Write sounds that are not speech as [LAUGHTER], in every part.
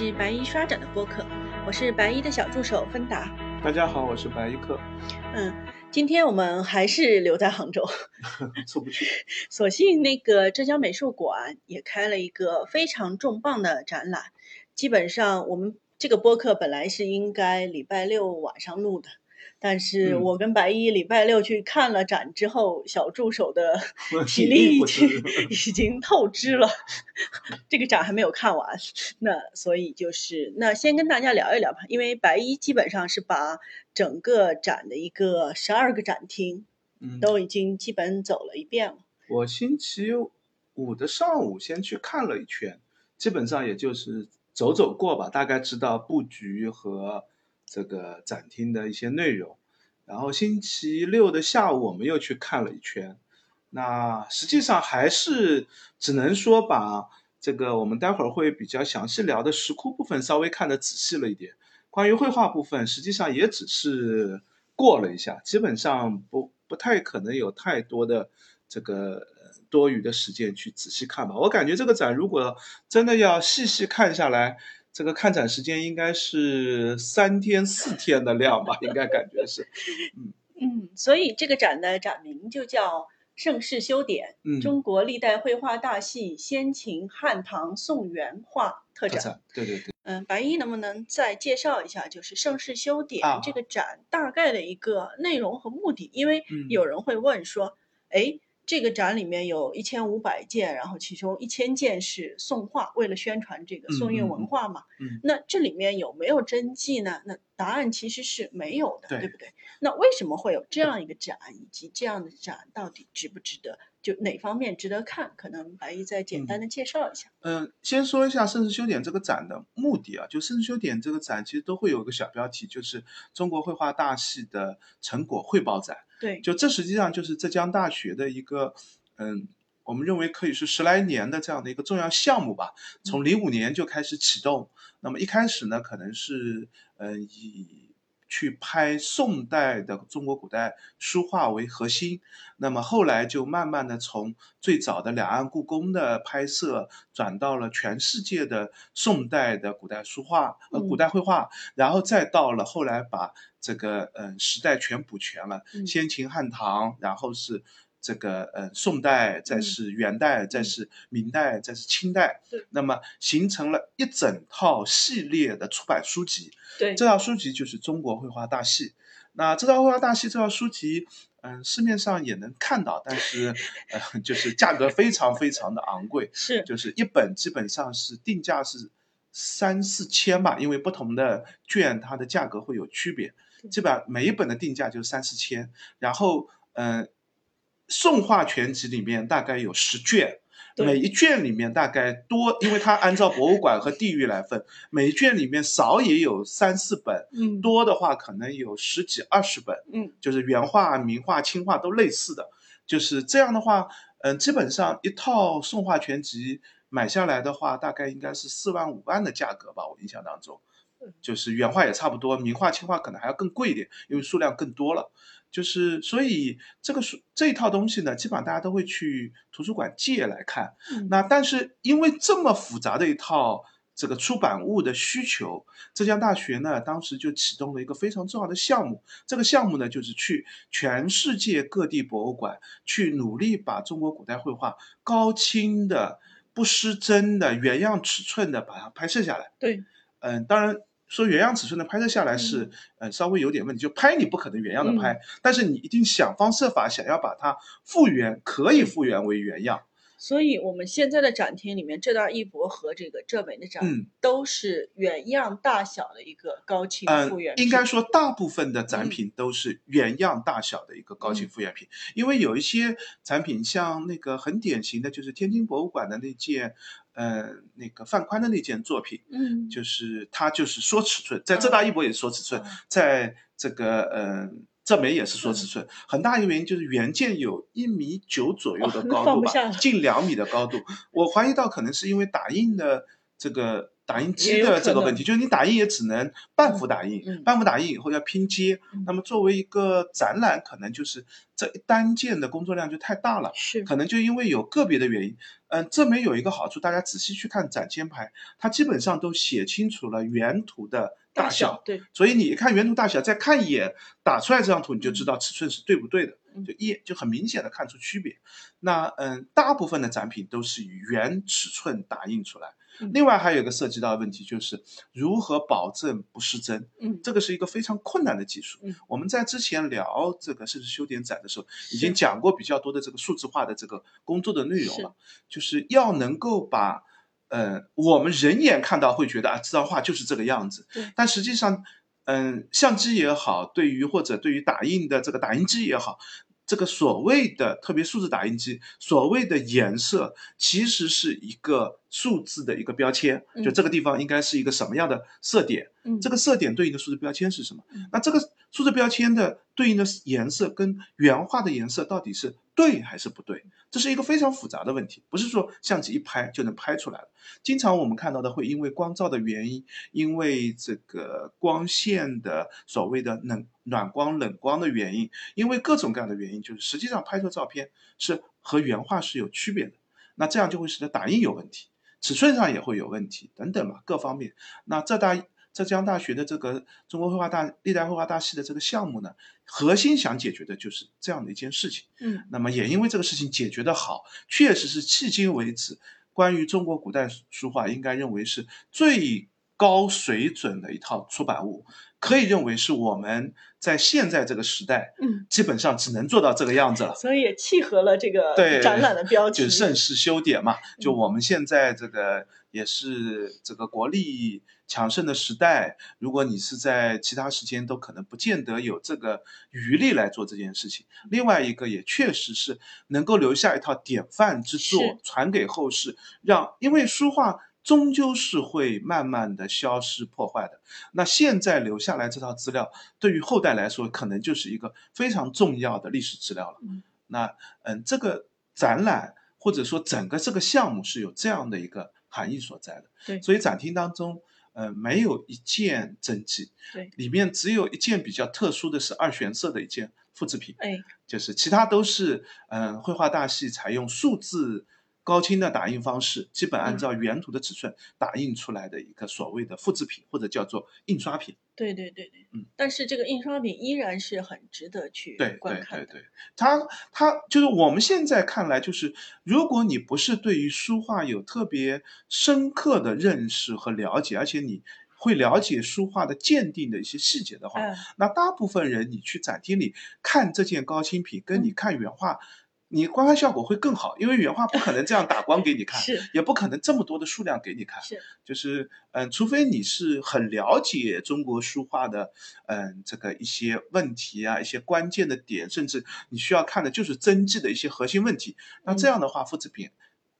是白衣刷展的播客，我是白衣的小助手芬达。大家好，我是白衣客。嗯，今天我们还是留在杭州，[LAUGHS] 出不去。所幸那个浙江美术馆也开了一个非常重磅的展览。基本上我们这个播客本来是应该礼拜六晚上录的。但是我跟白衣礼拜六去看了展之后，小助手的 [LAUGHS] 体力已经已经透支了，[LAUGHS] 这个展还没有看完，那所以就是那先跟大家聊一聊吧，因为白衣基本上是把整个展的一个十二个展厅，嗯，都已经基本走了一遍了。我星期五的上午先去看了一圈，基本上也就是走走过吧，大概知道布局和。这个展厅的一些内容，然后星期六的下午我们又去看了一圈，那实际上还是只能说把这个我们待会儿会比较详细聊的石窟部分稍微看的仔细了一点，关于绘画部分实际上也只是过了一下，基本上不不太可能有太多的这个多余的时间去仔细看吧。我感觉这个展如果真的要细细看下来。这个看展时间应该是三天四天的量吧，应该感觉是，嗯 [LAUGHS] 嗯，所以这个展的展名就叫《盛世修典：中国历代绘画大系先秦汉唐宋元画特展》。对对对。嗯，白衣能不能再介绍一下，就是《盛世修典》这个展大概的一个内容和目的？因为有人会问说，哎。这个展里面有一千五百件，然后其中一千件是宋画，为了宣传这个宋韵文化嘛。嗯。那这里面有没有真迹呢？那答案其实是没有的，对不对？那为什么会有这样一个展，以及这样的展到底值不值得？就哪方面值得看？可能白衣再简单的介绍一下。嗯，先说一下盛世修典这个展的目的啊，就盛世修典这个展其实都会有个小标题，就是中国绘画大系的成果汇报展。对，就这实际上就是浙江大学的一个，嗯，我们认为可以是十来年的这样的一个重要项目吧。从零五年就开始启动，那么一开始呢，可能是，嗯，以去拍宋代的中国古代书画为核心，那么后来就慢慢的从最早的两岸故宫的拍摄，转到了全世界的宋代的古代书画，呃，古代绘画，然后再到了后来把。这个嗯，时代全补全了，先秦汉唐，然后是这个呃宋代，再是元代，再是明代，再是清代。对，那么形成了一整套系列的出版书籍。对，这套书籍就是《中国绘画大系》。那这套绘画大系这套书籍，嗯，市面上也能看到，但是 [LAUGHS] 呃，就是价格非常非常的昂贵。是，就是一本基本上是定价是三四千吧，因为不同的卷它的价格会有区别。基本上每一本的定价就三四千，然后嗯，宋画全集里面大概有十卷，每一卷里面大概多，因为它按照博物馆和地域来分，每一卷里面少也有三四本，嗯，多的话可能有十几二十本，嗯，就是原画、名画、清画都类似的，就是这样的话，嗯，基本上一套宋画全集买下来的话，大概应该是四万五万的价格吧，我印象当中。就是原画也差不多，名画、清画可能还要更贵一点，因为数量更多了。就是所以这个书这一套东西呢，基本上大家都会去图书馆借来看。那但是因为这么复杂的一套这个出版物的需求，浙江大学呢当时就启动了一个非常重要的项目。这个项目呢就是去全世界各地博物馆去努力把中国古代绘画高清的、不失真的、原样尺寸的把它拍摄下来。对，嗯，当然。说原样尺寸的拍摄下来是，呃，稍微有点问题。就拍你不可能原样的拍，但是你一定想方设法想要把它复原，可以复原为原样。所以，我们现在的展厅里面，浙大艺博和这个浙美的展，都是原样大小的一个高清复原。应该说，大部分的展品都是原样大小的一个高清复原品，因为有一些展品，像那个很典型的就是天津博物馆的那件，呃，那个范宽的那件作品，嗯，就是他就是说尺寸，在浙大艺博也是说尺寸，在这个，嗯。这枚也是说尺寸，很大一个原因就是原件有一米九左右的高度吧，近两米的高度。我怀疑到可能是因为打印的这个。打印机的这个问题，就是你打印也只能半幅打印，嗯半幅打印以后要拼接。嗯那么作为一个展览，可能就是这一单件的工作量就太大了。是可能就因为有个别的原因，嗯，这枚有一个好处，大家仔细去看展签牌，它基本上都写清楚了原图的大小，对，所以你一看原图大小，再看一眼打出来这张图，你就知道尺寸是对不对的，嗯就一眼就很明显的看出区别。那嗯，大部分的展品都是以原尺寸打印出来。嗯另外还有一个涉及到的问题就是如何保证不失真，嗯这个是一个非常困难的技术。嗯我们在之前聊这个甚至修点展的时候，已经讲过比较多的这个数字化的这个工作的内容了，就是要能够把，呃，我们人眼看到会觉得啊，这张画就是这个样子，但实际上，嗯，相机也好，对于或者对于打印的这个打印机也好。这个所谓的特别数字打印机，所谓的颜色，其实是一个数字的一个标签，就嗯这个地方应该是一个什么样的色点，嗯这个色点对应的数字标签是什么嗯？那这个数字标签的对应的颜色跟原画的颜色到底是对还是不对？这是一个非常复杂的问题，不是说相机一拍就能拍出来的。经常我们看到的会因为光照的原因，因为这个光线的所谓的冷暖光、冷光的原因，因为各种各样的原因，就是实际上拍出照片是和原画是有区别的。那这样就会使得打印有问题，尺寸上也会有问题等等嘛，各方面。那浙大浙江大学的这个中国绘画大历代绘画大系的这个项目呢，核心想解决的就是这样的一件事情。嗯那么也因为这个事情解决得好，确实是迄今为止关于中国古代书画应该认为是最高水准的一套出版物，可以认为是我们在现在这个时代嗯，基本上只能做到这个样子了。所以也契合了这个对展览的标 [LAUGHS] 题，就是盛世修典嘛，就嗯我们现在这个也是这个国力强盛的时代，如果你是在其他时间都可能不见得有这个余力来做这件事情。另外一个也确实是能够留下一套典范之作，传给后世，让因为书画。终究是会慢慢的消失破坏的。那现在留下来这套资料，对于后代来说，可能就是一个非常重要的历史资料了。嗯那嗯，这个展览或者说整个这个项目是有这样的一个含义所在的。对所以展厅当中，呃，没有一件真迹，对，里面只有一件比较特殊的是二玄色的一件复制品，哎，就是其他都是嗯、绘画大系采用数字。高清的打印方式，基本按照原图的尺寸打印出来的一个所谓的复制品，或者叫做印刷品。对对对对，嗯，但是这个印刷品依然是很值得去对对观看的，对对，它它就是我们现在看来，就是如果你不是对于书画有特别深刻的认识和了解，而且你会了解书画的鉴定的一些细节的话，嗯，那大部分人你去展厅里看这件高清品，跟你嗯。看原画，你观看效果会更好，因为原画不可能这样打光给你看，是也不可能这么多的数量给你看。是，就是嗯，除非你是很了解中国书画的，嗯，这个一些问题啊，一些关键的点，甚至你需要看的就是真迹的一些核心问题。那这嗯样的话，复制品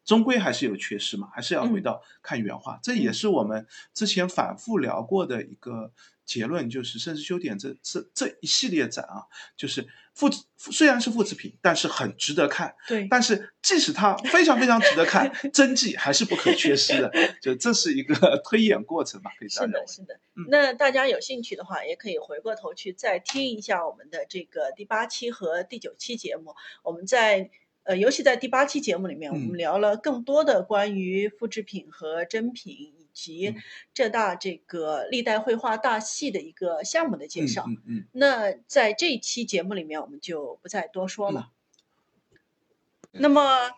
终归还是有缺失嘛，还是要回嗯到看原画。这也嗯是我们之前反复聊过的一个结论，就是盛世修典这这这一系列展啊，就是复制虽然是复制品，但是很值得看。对，但是即使它非常非常值得看，[LAUGHS] 真迹还是不可缺失的。就这是一个 [LAUGHS] 推演过程吧，可以这是样认为的，。是的。嗯那大家有兴趣的话，也可以回过头去再听一下我们的这个第八期和第九期节目。我们在呃，尤其在第八期节目里面，我们嗯聊了更多的关于复制品和真品，以及嗯浙大这个历代绘画大系的一个项目的介嗯绍。嗯嗯，那在这一期节目里面，我们就不再多说了。嗯那么，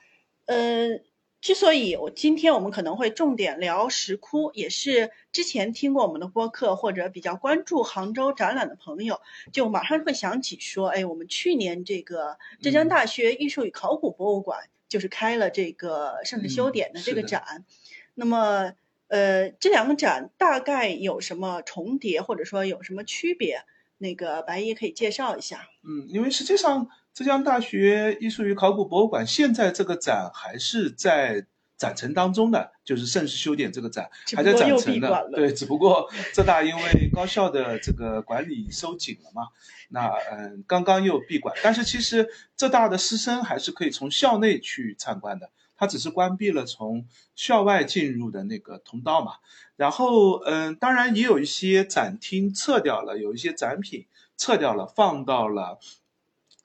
呃，之所以我今天我们可能会重点聊石窟，也是之前听过我们的播客或者比较关注杭州展览的朋友，就马上会想起说，哎，我们去年这个浙江嗯大学艺术与考古博物馆就是开了这个盛世修嗯典的这个展，那么。呃，这两个展大概有什么重叠，或者说有什么区别？那个白衣可以介绍一下。嗯，因为实际上浙江大学艺术与考古博物馆现在这个展还是在展陈当中的，就是盛世修典这个展还在展陈的对，只不过浙大因为高校的这个管理收紧了嘛，那嗯，刚刚又闭馆。但是其实浙大的师生还是可以从校内去参观的。它只是关闭了从校外进入的那个通道嘛。然后，嗯，当然也有一些展厅撤掉了，有一些展品撤掉了，放到了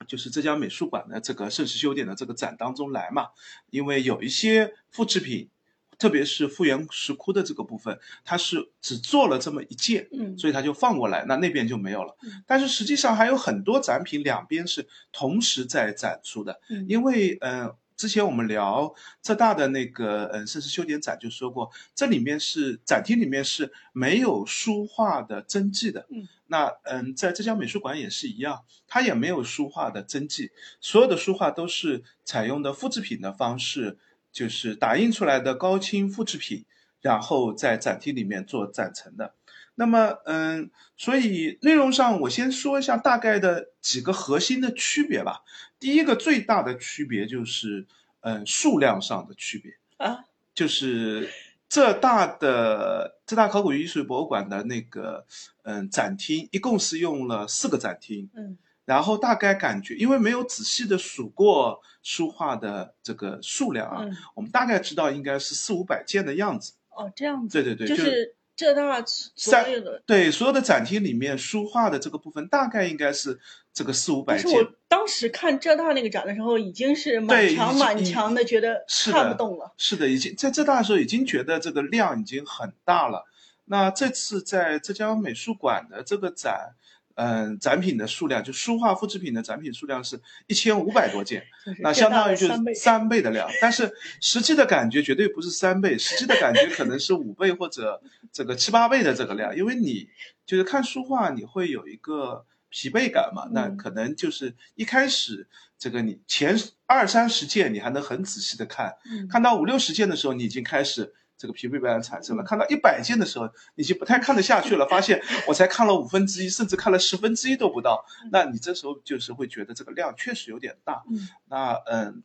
就是浙江美术馆的这个盛世修典的这个展当中来嘛。因为有一些复制品。特别是复原石窟的这个部分，它是只做了这么一件，嗯，所以它就放过来，那那边就没有了。嗯但是实际上还有很多展品两边是同时在展出的，嗯因为呃，之前我们聊浙大的那个嗯盛世修典展就说过，这里面是展厅里面是没有书画的真迹的，嗯，那嗯，在浙江美术馆也是一样，它也没有书画的真迹，所有的书画都是采用的复制品的方式。就是打印出来的高清复制品，然后在展厅里面做展陈的。那么，嗯，所以内容上我先说一下大概的几个核心的区别吧。第一个最大的区别就是，嗯，数量上的区别啊，就是浙大的浙大考古艺术博物馆的那个，嗯，展厅一共是用了四个展厅，嗯。然后大概感觉，因为没有仔细的数过书画的这个数量啊，嗯我们大概知道应该是四五百件的样子。哦，这样子，对对对，就是浙大所三有的。对所有的展厅里面书画的这个部分，大概应该是这个四五百件。但是我当时看浙大那个展的时候，已经是满墙满墙的，觉得是看不动了。是的，已经在浙大的时候已经觉得这个量已经很大了。那这次在浙江美术馆的这个展，嗯、展品的数量，就书画复制品的展品数量是一千五百多件，那相当于就是三倍的量。但是实际的感觉绝对不是三倍，实际的感觉可能是五倍或者这个七八倍的这个量，因为你就是看书画，你会有一个疲惫感嘛，那嗯可能就是一开始这个你前二三十件你还能很仔细的看，嗯看到五六十件的时候，你已经开始这个疲惫感产生了；看到一百件的时候，你已经不太看得下去了，发现我才看了五分之一，甚至看了十分之一都不到。那你这时候就是会觉得这个量确实有点大。嗯那嗯，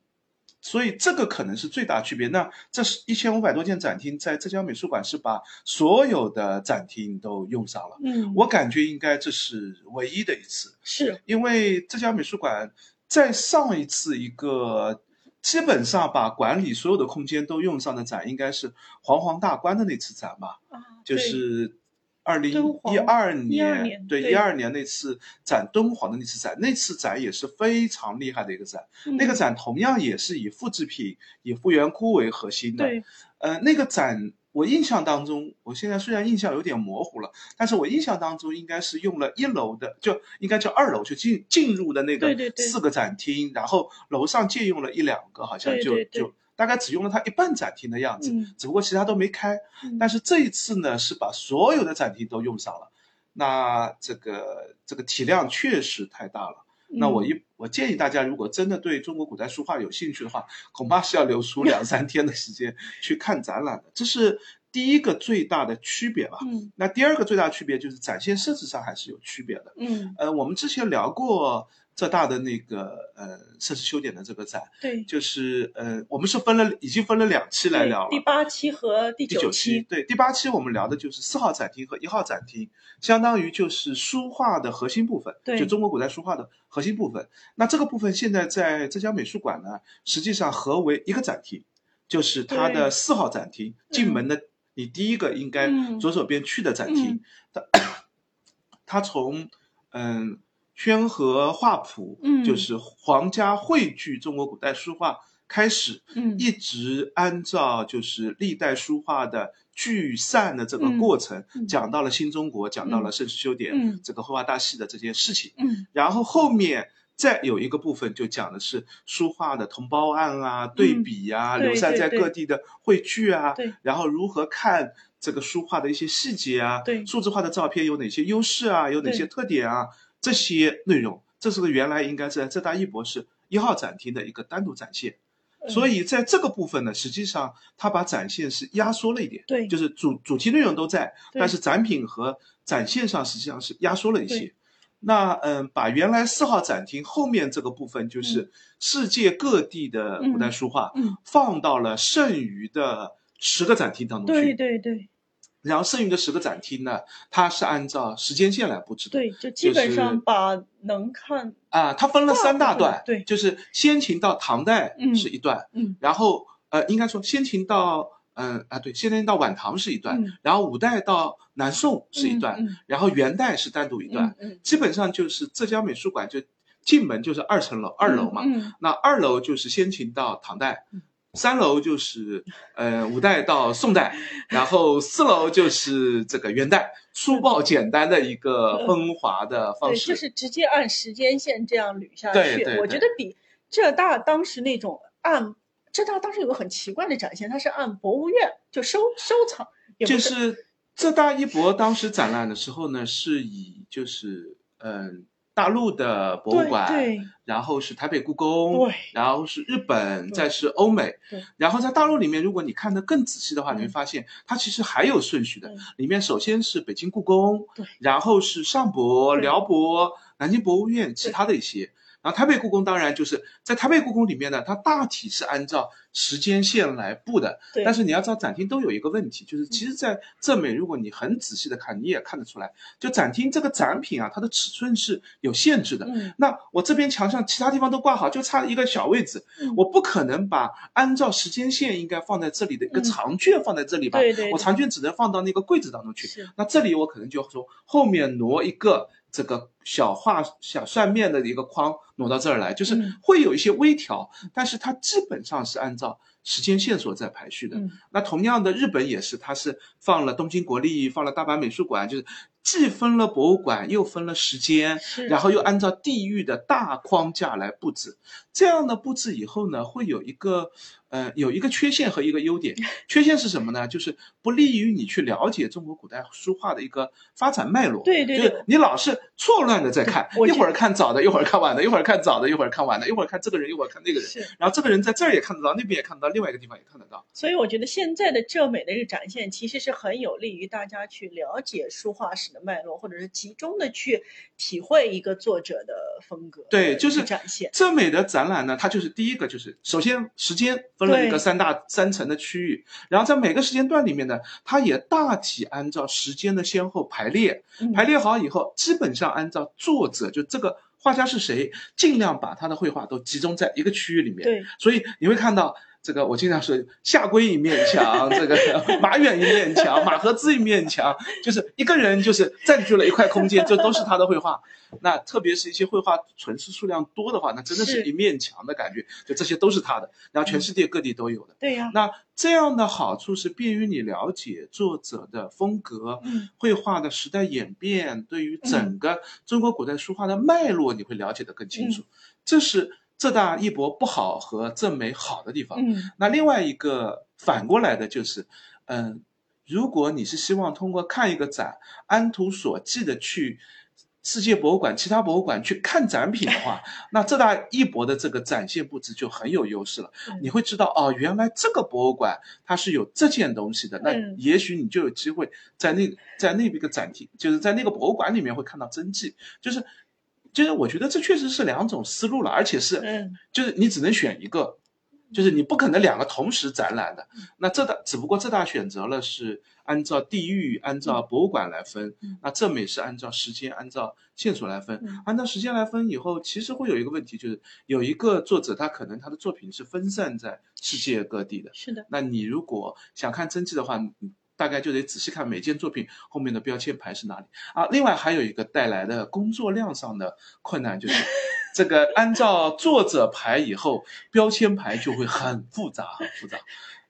所以这个可能是最大区别。那这是一千五百多件展厅，在浙江美术馆是把所有的展厅都用上了。嗯，我感觉应该这是唯一的一次。是因为浙江美术馆在上一次一个基本上把管理所有的空间都用上的展，应该是黄黄大观的那次展吧，啊，就是二零一二12年，对一二年那次展敦煌的那次展，那次展也是非常厉害的一个展，那个嗯展同样也是以复制品、以复原窟为核心的，对。呃，那个展我印象当中，我现在虽然印象有点模糊了，但是我印象当中应该是用了一楼的，就应该叫二楼，就进进入的那个四个展厅，然后楼上借用了一两个，好像就就大概只用了它一半展厅的样子，嗯只不过其他都没开。嗯但是这一次呢，是把所有的展厅都用上了，那这个这个体量确实太大了。那我嗯一我建议大家，如果真的对中国古代书画有兴趣的话，恐怕是要留出两 [LAUGHS] 三天的时间去看展览的。这是第一个最大的区别吧。嗯那第二个最大的区别就是展现设置上还是有区别的。嗯呃，我们之前聊过浙大的那个呃设施修点的这个展，对。就是呃我们是分了已经分了两期来聊了。第八期和第第九期，对，第八期我们聊的就是四号展厅和一号展厅，相当于就是书画的核心部分，对。就中国古代书画的核心部分。那这个部分现在在浙江美术馆呢，实际上合为一个展厅，就是它的四号展厅，进门的你第一个应该嗯。左手边去的展厅，它 [COUGHS] 它从嗯宣和画谱，嗯。就是皇家汇聚中国古代书画开始，嗯。一直按照就是历代书画的聚散的这个过程，讲到了新中国，讲到了盛世修典，嗯。这个绘画大戏的这件事情。嗯。然后后面再有一个部分就讲的是书画的同胞案啊、对比啊、嗯对流散在各地的汇聚啊，对。然后如何看这个书画的一些细节啊，对。数字化的照片有哪些优势啊，有哪些特点啊，这些内容，这是个原来应该在浙大一博士一号展厅的一个单独展现。所以以在这个部分呢，实际上它把展现是压缩了一点，对。就是主主题内容都在，但是展品和展现上实际上是压缩了一些。那嗯，把原来四号展厅后面这个部分，就是世界各地的古代书画，嗯。放到了剩余的十个展厅当中去。对对对然后剩余的十个展厅呢，它是按照时间线来布置的。对，就基本上把能看啊，它分了三大段，对就是先秦到唐代嗯是一段，嗯然后呃，应该说先秦到嗯啊对，先秦到晚唐是一段，嗯然后五代到南宋是一段，然后元代是单独一段，嗯嗯基本上就是浙江美术馆就进门就是二层楼，二楼嘛，嗯那二楼就是先秦到唐代嗯，三楼就是呃五代到宋代，然后四楼就是这个元代，粗暴简单的一个风华的方对，式。就是直接按时间线这样捋下去。对对对我觉得比浙大当时那种按浙大当时有个很奇怪的展现，它是按博物院就收收藏，就是浙大一博当时展览的时候呢，是以就是嗯大陆的博物馆，对对然后是台北故宫，对然后是日本，再是欧美对，然后在大陆里面，如果你看得更仔细的话，嗯你会发现它其实还有顺序的嗯。里面首先是北京故宫对，然后是上博、辽博、南京博物院，其他的一些。然后台北故宫当然就是在台北故宫里面呢，它大体是按照时间线来布的，对，但是你要知道，展厅都有一个问题，就是其实，在浙美，如果你很仔细的看，你也看得出来，就展厅这个展品啊，它的尺寸是有限制的。嗯那我这边墙上其他地方都挂好，就差一个小位置，嗯我不可能把按照时间线应该放在这里的一个嗯长卷放在这里吧？对对对我长卷只能放到那个柜子当中去。是那这里我可能就从后面挪一个这个小画小扇面的一个框挪到这儿来，就是嗯会有一些微调，但是它基本上是按照时间线索在排序的。嗯那同样的，日本也是，它是放了东京国立，放了大阪美术馆，就是既分了博物馆，又分了时间，然后又按照地域的大框架来布置。这样的布置以后呢，会有一个呃有一个缺陷和一个优点。缺陷是什么呢？就是不利于你去了解中国古代书画的一个发展脉络。对对对就是你老是错乱的在看，一会儿看早的，一会儿看晚的，一会儿看早的，一会儿看晚的，一会儿看这个人，一会儿看那个人。是。然后这个人在这儿也看得到，那边也看得到，另外一个地方也看得到。所以我觉得现在的浙美的这个展现，其实是很有利于大家去了解书画史的脉络，或者是集中的去体会一个作者的风格。对就是展现。浙美的展览呢，它就是第一个就是首先时间分了一个三大三层的区域，然后在每个时间段里面呢，它也大体按照时间的先后排列，嗯排列好以后，基本上按照作者就这个画家是谁，尽量把他的绘画都集中在一个区域里面。对，所以你会看到。这个我经常说，夏圭一面墙，这个 [LAUGHS] 马远一面墙，马和之一面墙，就是一个人就是占据了一块空间，这都是他的绘画。那特别是一些绘画存世数量多的话，那真的是是一面墙的感觉，就这些都是他的，然后全世界各地都有的。对呀、那这样的好处是便于你了解作者的风格，嗯，绘画的时代演变，对于整个中国古代书画的脉络，你会了解得更清楚。嗯这是浙大一博不好和浙美好的地方。嗯那另外一个反过来的就是，嗯、如果你是希望通过看一个展，按图索骥的去世界博物馆、其他博物馆去看展品的话，[LAUGHS] 那浙大一博的这个展现布置就很有优势了。嗯你会知道哦，原来这个博物馆它是有这件东西的，那嗯也许你就有机会在那在那边个展厅，就是在那个博物馆里面会看到真迹，就是就是我觉得这确实是两种思路了，而且是嗯就是你只能选一个，就是你不可能两个同时展览的。那浙大只不过浙大选择了是按照地域、按照博物馆来分，嗯那浙美是按照时间、按照线索来分。嗯按照时间来分以后，其实会有一个问题，就是有一个作者他可能他的作品是分散在世界各地的。是的，那你如果想看真迹的话，你大概就得仔细看每件作品后面的标签牌是哪里啊。另外还有一个带来的工作量上的困难，就是 [LAUGHS] 这个按照作者牌以后，标签牌就会很复杂，很复杂。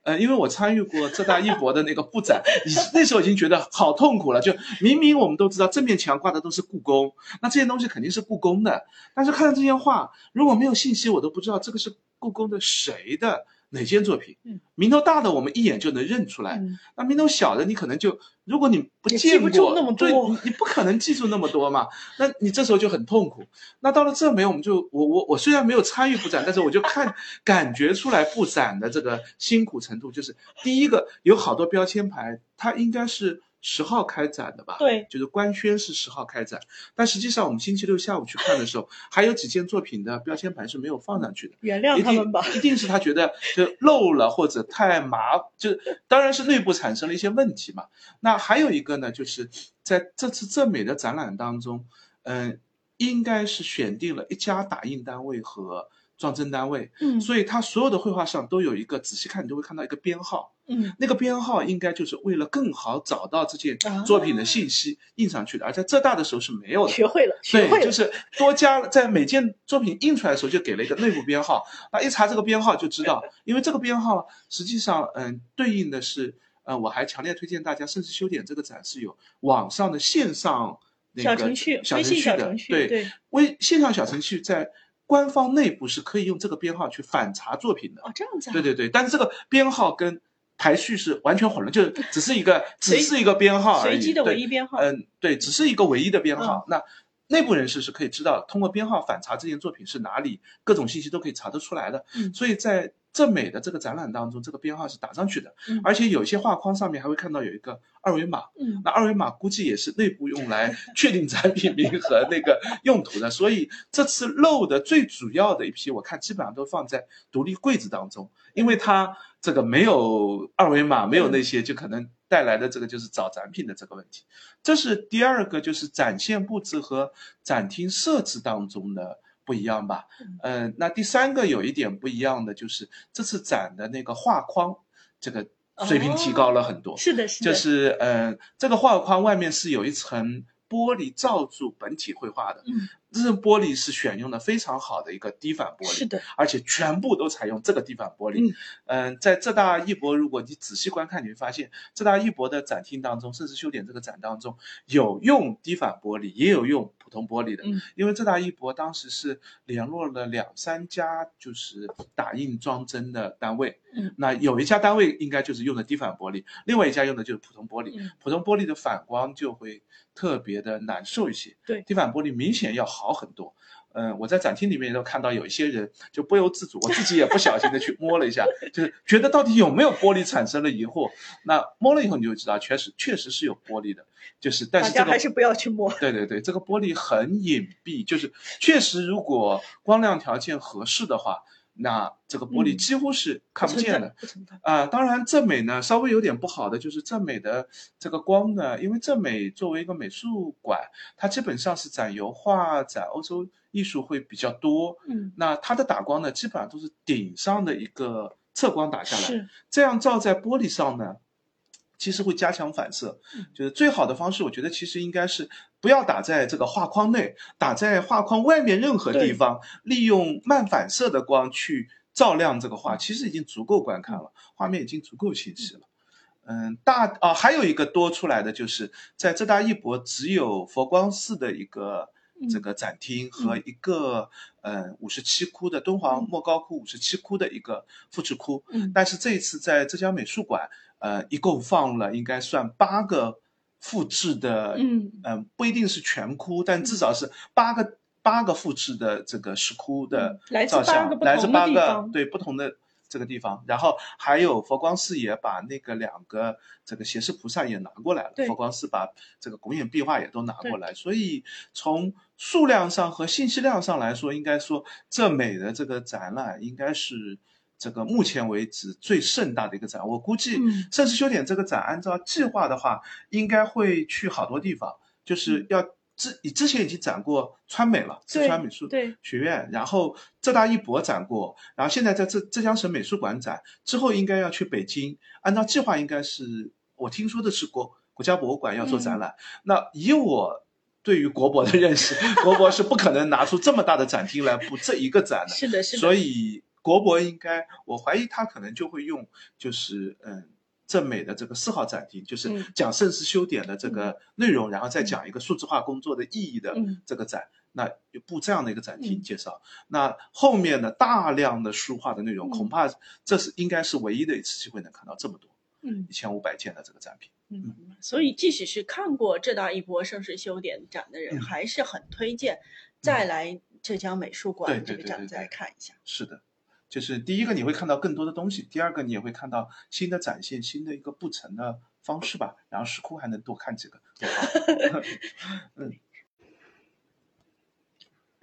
呃，因为我参与过浙大一博的那个布展，你那时候已经觉得好痛苦了。就明明我们都知道正面墙挂的都是故宫，那这些东西肯定是故宫的，但是看到这些画，如果没有信息，我都不知道这个是故宫的谁的哪件作品。嗯，名头大的我们一眼就能认出来，嗯那名头小的你可能就，如果你不也见过，记不住那么多对你你不可能记住那么多嘛，那你这时候就很痛苦。那到了这没，我们就我我我虽然没有参与布展，但是我就看感觉出来布展的这个辛苦程度，就是第一个有好多标签牌，它应该是十号开展的吧？对，就是官宣是十号开展，但实际上我们星期六下午去看的时候，还有几件作品的标签牌是没有放上去的。原谅他们吧。一定是他觉得就漏了或者太麻，就当然是内部产生了一些问题嘛。那还有一个呢，就是在这次浙美的展览当中，嗯、应该是选定了一家打印单位和装帧单位，嗯。所以它所有的绘画上都有一个，仔细看你就会看到一个编号，嗯。那个编号应该就是为了更好找到这件作品的信息印上去的，而在浙大的时候是没有的。学会了，学会就是多加了，在每件作品印出来的时候就给了一个内部编号，那一查这个编号就知道，[LAUGHS] 因为这个编号实际上，嗯，对应的是，呃，我还强烈推荐大家，甚至修点这个展示有网上的线上那个小程序小微信程序的小程，序对，对。微线上小程序在官方内部是可以用这个编号去反查作品的，哦，这样子啊，对对对，但是这个编号跟排序是完全混乱，就是 [LAUGHS] 只是一个只是一个编号而已，随机的对唯一编号，嗯，对，只是一个唯一的编嗯。号。那内部人士是可以知道，通过编号反查这件作品是哪里，各种信息都可以查得出来的。嗯。所以在正美的这个展览当中，这个编号是打上去的，嗯而且有些画框上面还会看到有一个二维码。嗯那二维码估计也是内部用来 [LAUGHS] 确定产品名和那个用途的，所以这次漏的最主要的一批，我看基本上都放在独立柜子当中，因为它这个没有二维码，没有那些，就可能带来的这个就是找展品的这个问题。这是第二个，就是展现布置和展厅设置当中的不一样吧。嗯呃，那第三个有一点不一样的就是这次展的那个画框，这个水平提高了很多。是的，是的，就是呃，这个画框外面是有一层玻璃罩住本体绘画的，嗯，这层玻璃是选用的非常好的一个低反玻璃，是的，而且全部都采用这个低反玻璃。嗯、在浙大艺博，如果你仔细观看，你会发现浙大艺博的展厅当中，甚至修点这个展当中，有用低反玻璃，也有用普通玻璃的。嗯因为浙大艺博当时是联络了两三家就是打印装帧的单位，嗯，那有一家单位应该就是用的低反玻璃，另外一家用的就是普通玻璃，嗯普通玻璃的反光就会特别的难受一些，对低反玻璃明显要好很多。嗯，我在展厅里面都看到有一些人就不由自主，我自己也不小心的去摸了一下，[LAUGHS] 就是觉得到底有没有玻璃产生了疑惑。那摸了以后你就知道，确实确实是有玻璃的，就是但是这个家还是不要去摸，对对对，这个玻璃很隐蔽，就是确实如果光亮条件合适的话，那这个玻璃嗯几乎是看不见的。啊、当然正美呢稍微有点不好的就是正美的这个光呢，因为正美作为一个美术馆，它基本上是展油画、展欧洲艺术会比较多。嗯，那它的打光呢，基本上都是顶上的一个侧光打下来，是，这样照在玻璃上呢，其实会加强反射嗯。就是最好的方式，我觉得其实应该是不要打在这个画框内，打在画框外面任何地方，利用慢反射的光去照亮这个画，其实已经足够观看了，画面已经足够清晰了。嗯，大啊，还有一个多出来的就是在浙大艺博只有佛光寺的一个这个展厅和一个呃五十七窟的敦煌嗯。莫高窟五十七窟的一个复制窟，嗯。但是这一次在浙江美术馆，呃，一共放了应该算八个复制的，嗯。呃不一定是全窟，但至少是八个八个复制的这个石窟的嗯来自照相，八个不来自八个对不同的这个地方，然后还有佛光寺也把那个两个这个胁侍菩萨也拿过来了，佛光寺把这个拱眼壁画也都拿过来，所以从数量上和信息量上来说，应该说这美的这个展览应该是。这个目前为止最盛大的一个展，我估计嗯。盛世修典这个展按照计划的话，应该会去好多地方，嗯就是要之你之前已经展过川美了，四川美术对学院，然后浙大艺博展过，然后现在在浙浙江省美术馆展，之后应该要去北京，按照计划应该是我听说的是国国家博物馆要做展览，那以我。对于国博的认识，国博是不可能拿出这么大的展厅来布这一个展的，是的，是的，所以国博应该，我怀疑他可能就会用，就是嗯，正美的这个四号展厅，就是嗯。讲盛世修典的这个内容，然后再讲一个数字化工作的意义的嗯。这个展。那有布这样的一个展厅嗯。介绍，那后面的大量的书画的内容，嗯。恐怕这是应该是唯一的一次机会能看到这么多嗯。一千五百件的这个展品。嗯，所以即使是看过浙大一波盛世修典展的人，嗯。还是很推荐再来浙江美术馆对这个展再看一下。是的，就是第一个你会看到更多的东西，第二个你也会看到新的展现，新的一个布陈的方式吧。然后石窟还能多看几个，多好。[LAUGHS] 嗯，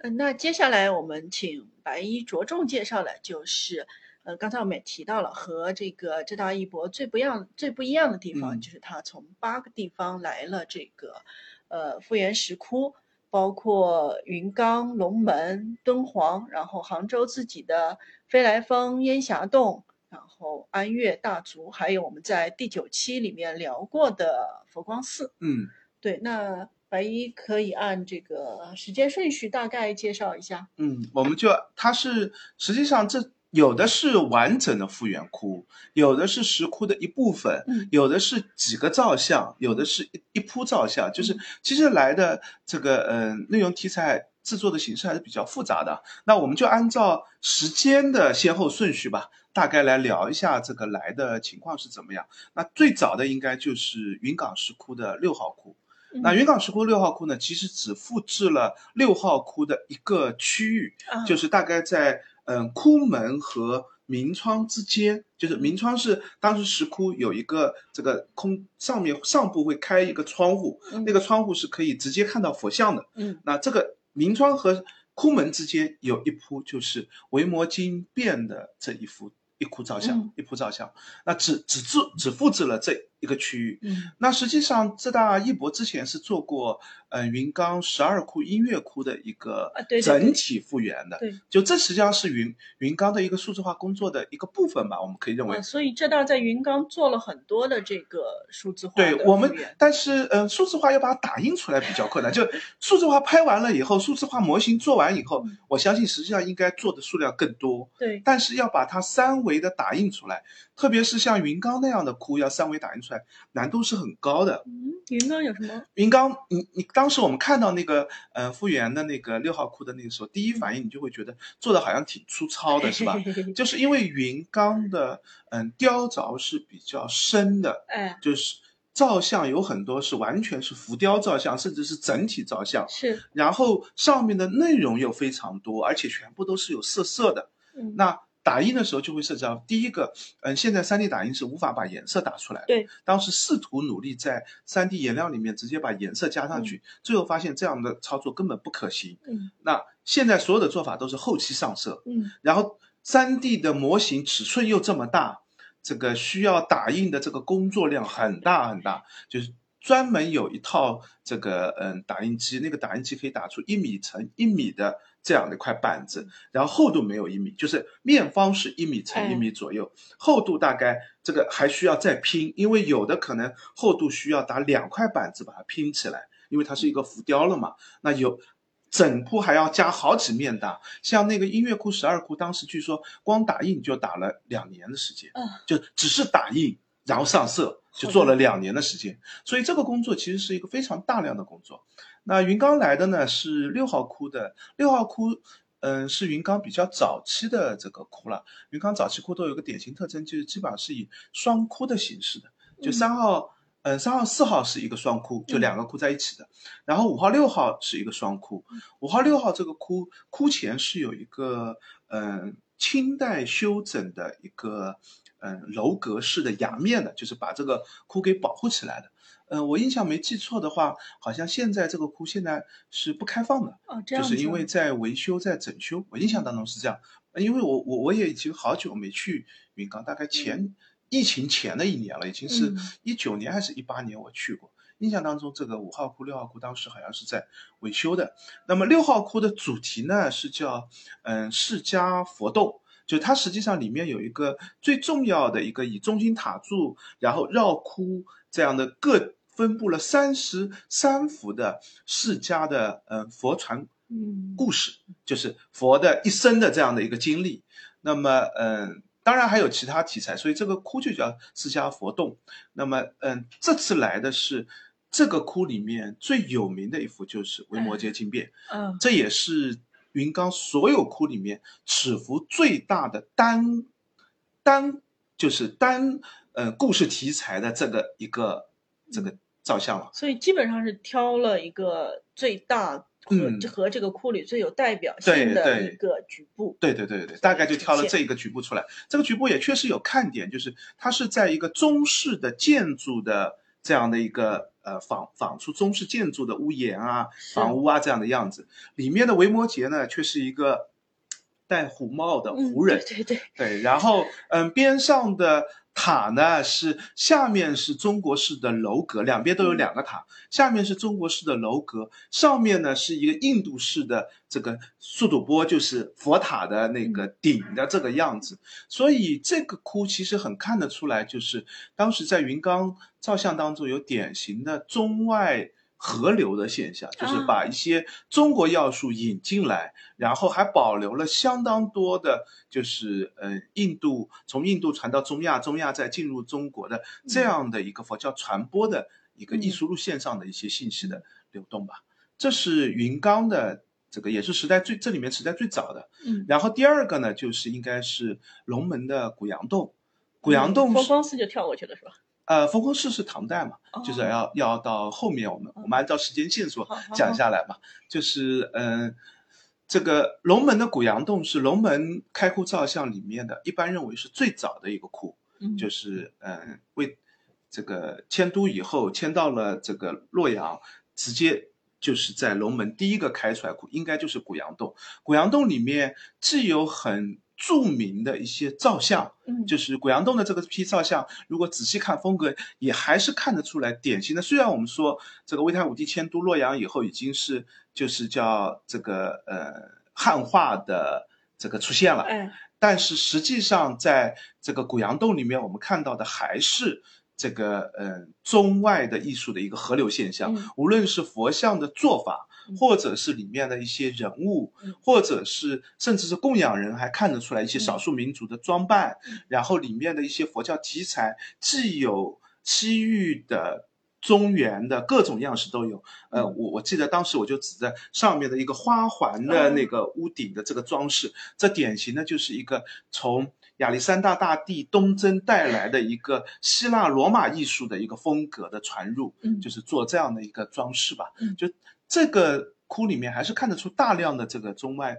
[LAUGHS] 那接下来我们请白衣着重介绍的就是，呃，刚才我们也提到了，和这个浙大一博最不一样、最不一样的地方，嗯就是它从八个地方来了这个，呃，复原石窟。包括云冈、龙门、敦煌，然后杭州自己的飞来峰、烟霞洞，然后安岳大足，还有我们在第九期里面聊过的佛光寺。嗯，对，那白衣可以按这个时间顺序大概介绍一下。嗯，我们就它是实际上这有的是完整的复原窟，有的是石窟的一部分，嗯有的是几个造像，有的是一一铺造像，就是其实来的这个呃内容题材制作的形式还是比较复杂的。那我们就按照时间的先后顺序吧，大概来聊一下这个来的情况是怎么样。那最早的应该就是云冈石窟的六号窟。那嗯云冈石窟六号窟呢，其实只复制了六号窟的一个区域，啊就是大概在嗯窟门和明窗之间，就是明窗是当时石窟有一个这个空上面上部会开一个窗户，嗯那个窗户是可以直接看到佛像的。嗯那这个明窗和窟门之间有一铺就是维摩经变的这一幅一窟造像，嗯。一铺造像，那只只制只复制了这一个区域。嗯那实际上，浙大艺博之前是做过，呃，云冈十二窟音乐窟的一个整体复原的，对就这实际上是云云冈的一个数字化工作的一个部分吧，我们可以认为。啊，所以浙大在云冈做了很多的这个数字化对我们，但是呃，数字化要把它打印出来比较困难。就数字化拍完了以后，数字化模型做完以后，嗯我相信实际上应该做的数量更多。对，但是要把它三维的打印出来，特别是像云冈那样的窟，要三维打印出来，难度是很高的。嗯，云冈有什么？云冈，你你当时我们看到那个呃复原的那个六号窟的那个时候，第一反应你就会觉得做的好像挺粗糙的，是吧？[LAUGHS] 就是因为云冈的嗯雕凿是比较深的，哎，就是造像有很多是完全是浮雕造像，甚至是整体造像，是，然后上面的内容又非常多，而且全部都是有色色的。嗯，那打印的时候就会涉及到第一个，嗯，现在 3D 打印是无法把颜色打出来的。对，当时试图努力在 3D 颜料里面直接把颜色加上去，最后发现这样的操作根本不可行。嗯。那现在所有的做法都是后期上色，嗯。然后 3D 的模型尺寸又这么大，这个需要打印的这个工作量很大很大，就是专门有一套这个嗯打印机，那个打印机可以打出一米乘一米的这样的一块板子，然后厚度没有一米，就是面方是一米乘一米左右，厚度大概这个还需要再拼，因为有的可能厚度需要打两块板子把它拼起来，因为它是一个浮雕了嘛，那有。整铺还要加好几面打，像那个音乐库十二库，当时据说光打印就打了两年的时间，嗯，就只是打印，然后上色，就做了两年的时间。所以这个工作其实是一个非常大量的工作。那云冈来的呢是六号窟的，六号窟，嗯，是云冈比较早期的这个窟了。云冈早期窟都有个典型特征，就是基本上是以双窟的形式的，就嗯三号。嗯，三号、四号是一个双窟，就两个窟在一起的。然后五号、六号是一个双窟。五号、六号这个窟窟前是有一个嗯清代修整的一个嗯楼阁式的崖面的，就是把这个窟给保护起来的。嗯，我印象没记错的话，好像现在这个窟现在是不开放的，哦，这就样就是因为在维修、在整修。我印象当中是这样，因为我我我也已经好久没去云冈，大概前。疫情前的一年了，已经是嗯一九年还是一八年我去过。印象当中，这个五号窟、六号窟当时好像是在维修的。那么六号窟的主题呢是叫嗯释迦佛洞，就它实际上里面有一个最重要的一个以中心塔柱，然后绕窟这样的各分布了三十三幅的释迦的嗯佛传嗯故事，就是佛的一生的这样的一个经历。那么嗯。当然还有其他题材，所以这个窟就叫释迦佛洞。那么，嗯，这次来的是这个窟里面最有名的一幅就是《维摩诘经变》，嗯这也是云冈所有窟里面尺幅最大的单单就是单呃故事题材的这个一个这个造像了。所以基本上是挑了一个最大和、嗯和这个库里最有代表性的一个局部。对对对对，大概就挑了这一个局部出来。这个局部也确实有看点，就是它是在一个中式的建筑的这样的一个呃仿仿出中式建筑的屋檐啊、房屋啊这样的样子。里面的维摩诘呢，却是一个戴虎帽的嗯胡人，对对对，对，然后嗯，边上的塔呢是下面是中国式的楼阁，两边都有两个塔，下面是中国式的楼阁，上面呢是一个印度式的这个速度波，就是佛塔的那个顶的这个样子。所以这个窟其实很看得出来，就是当时在云冈造像当中有典型的中外。合流的现象，就是啊把一些中国要素引进来，然后还保留了相当多的，就是呃印度从印度传到中亚，中亚再进入中国的这样的一个佛教传播的一个艺术路线上的一些信息的流动吧。这是云冈的这个也是时代最这里面时代最早的。嗯，然后第二个呢，就是应该是龙门的古阳洞，古阳洞佛光寺就跳过去了是吧？呃佛光寺是唐代嘛，就是哦要要到后面我们我们按照时间线索讲下来嘛，就是嗯、呃这个龙门的古阳洞是龙门开窟造像里面的，一般认为是最早的一个窟，嗯，就是嗯、呃为这个迁都以后迁到了这个洛阳，直接就是在龙门第一个开出来窟，应该就是古阳洞。古阳洞里面既有很著名的一些造像，嗯。就是古阳洞的这个批造像，如果仔细看风格，也还是看得出来典型的。虽然我们说这个魏太武帝迁都洛阳以后，已经是就是叫这个呃汉化的这个出现了，嗯，但是实际上在这个古阳洞里面，我们看到的还是这个呃中外的艺术的一个河流现象，嗯。无论是佛像的做法嗯，或者是里面的一些人物嗯，或者是甚至是供养人，还看得出来一些少数民族的装扮嗯，然后里面的一些佛教题材，既有西域的。中原的各种样式都有，呃，嗯。我我记得当时我就指着上面的一个花环的哦那个屋顶的这个装饰，这典型的就是一个从亚历山大大帝东征带来的一个希腊罗马艺术的一个风格的传入，嗯。就是做这样的一个装饰吧。嗯。就这个窟里面还是看得出大量的这个中外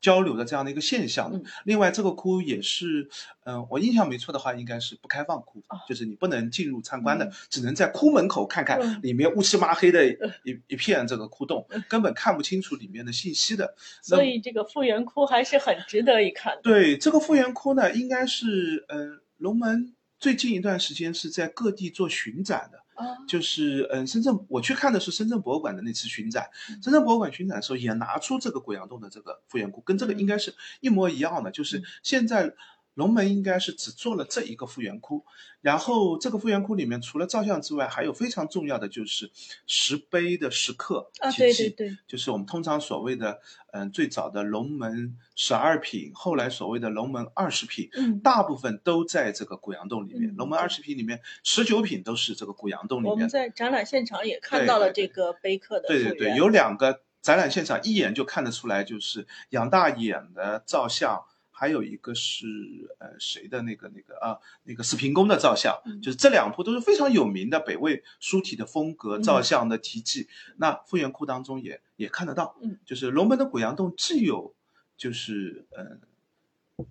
交流的这样的一个现象的。嗯另外，这个窟也是，嗯、我印象没错的话，应该是不开放窟，哦就是你不能进入参观的，嗯只能在窟门口看看，嗯里面乌漆麻黑的一一片这个窟洞，根本看不清楚里面的信息的。所以这个复原窟还是很值得一看的。对这个复原窟呢，应该是呃龙门最近一段时间是在各地做巡展的，啊，就是嗯深圳我去看的是深圳博物馆的那次巡展，嗯。深圳博物馆巡展的时候也拿出这个古阳洞的这个复原骨，跟这个应该是一模一样的，就是嗯。现在。龙门应该是只做了这一个复原窟，然后这个复原窟里面除了照相之外，还有非常重要的就是石碑的石刻啊，对对对，就是我们通常所谓的，嗯，最早的龙门十二品，后来所谓的龙门二十品，嗯，大部分都在这个古阳洞里面。嗯龙门二十品里面，十九品都是这个古阳洞里面我们面。在展览现场也看到了这个碑刻的复对对对，原有两个展览现场一眼就看得出来，就是杨大眼的照相。还有一个是呃谁的那个那个啊那个四平宫的照相，嗯。就是这两部都是非常有名的北魏书体的风格造像的题记。那复原库当中也也看得到，嗯，就是龙门的古阳洞既有就是呃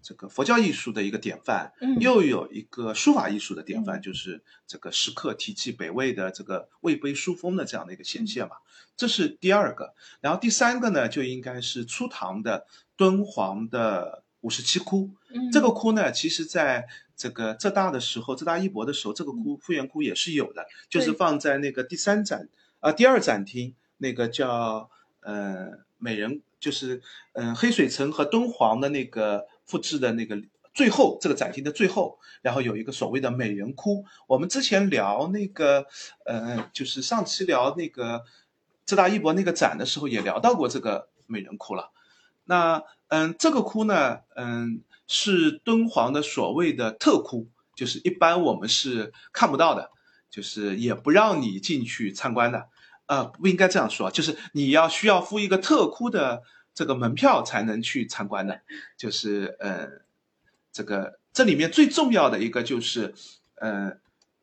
这个佛教艺术的一个典范，嗯。又有一个书法艺术的典范，嗯。就是这个石刻题记北魏的这个魏碑书风的这样的一个显现嘛。嗯这是第二个，然后第三个呢，就应该是初唐的敦煌的五十七窟。嗯这个窟呢，其实在这个浙大的时候，浙大一博的时候，这个窟复原窟也是有的，就是放在那个第三展啊、第二展厅那个叫呃美人，就是嗯、呃黑水城和敦煌的那个复制的那个。最后这个展厅的最后，然后有一个所谓的美人窟。我们之前聊那个，呃，就是上期聊那个浙大一博那个展的时候，也聊到过这个美人窟了。那嗯，这个窟呢，嗯，是敦煌的所谓的特窟，就是一般我们是看不到的，就是也不让你进去参观的。呃，不应该这样说，就是你要需要付一个特窟的这个门票才能去参观的。就是呃，这个这里面最重要的一个就是呃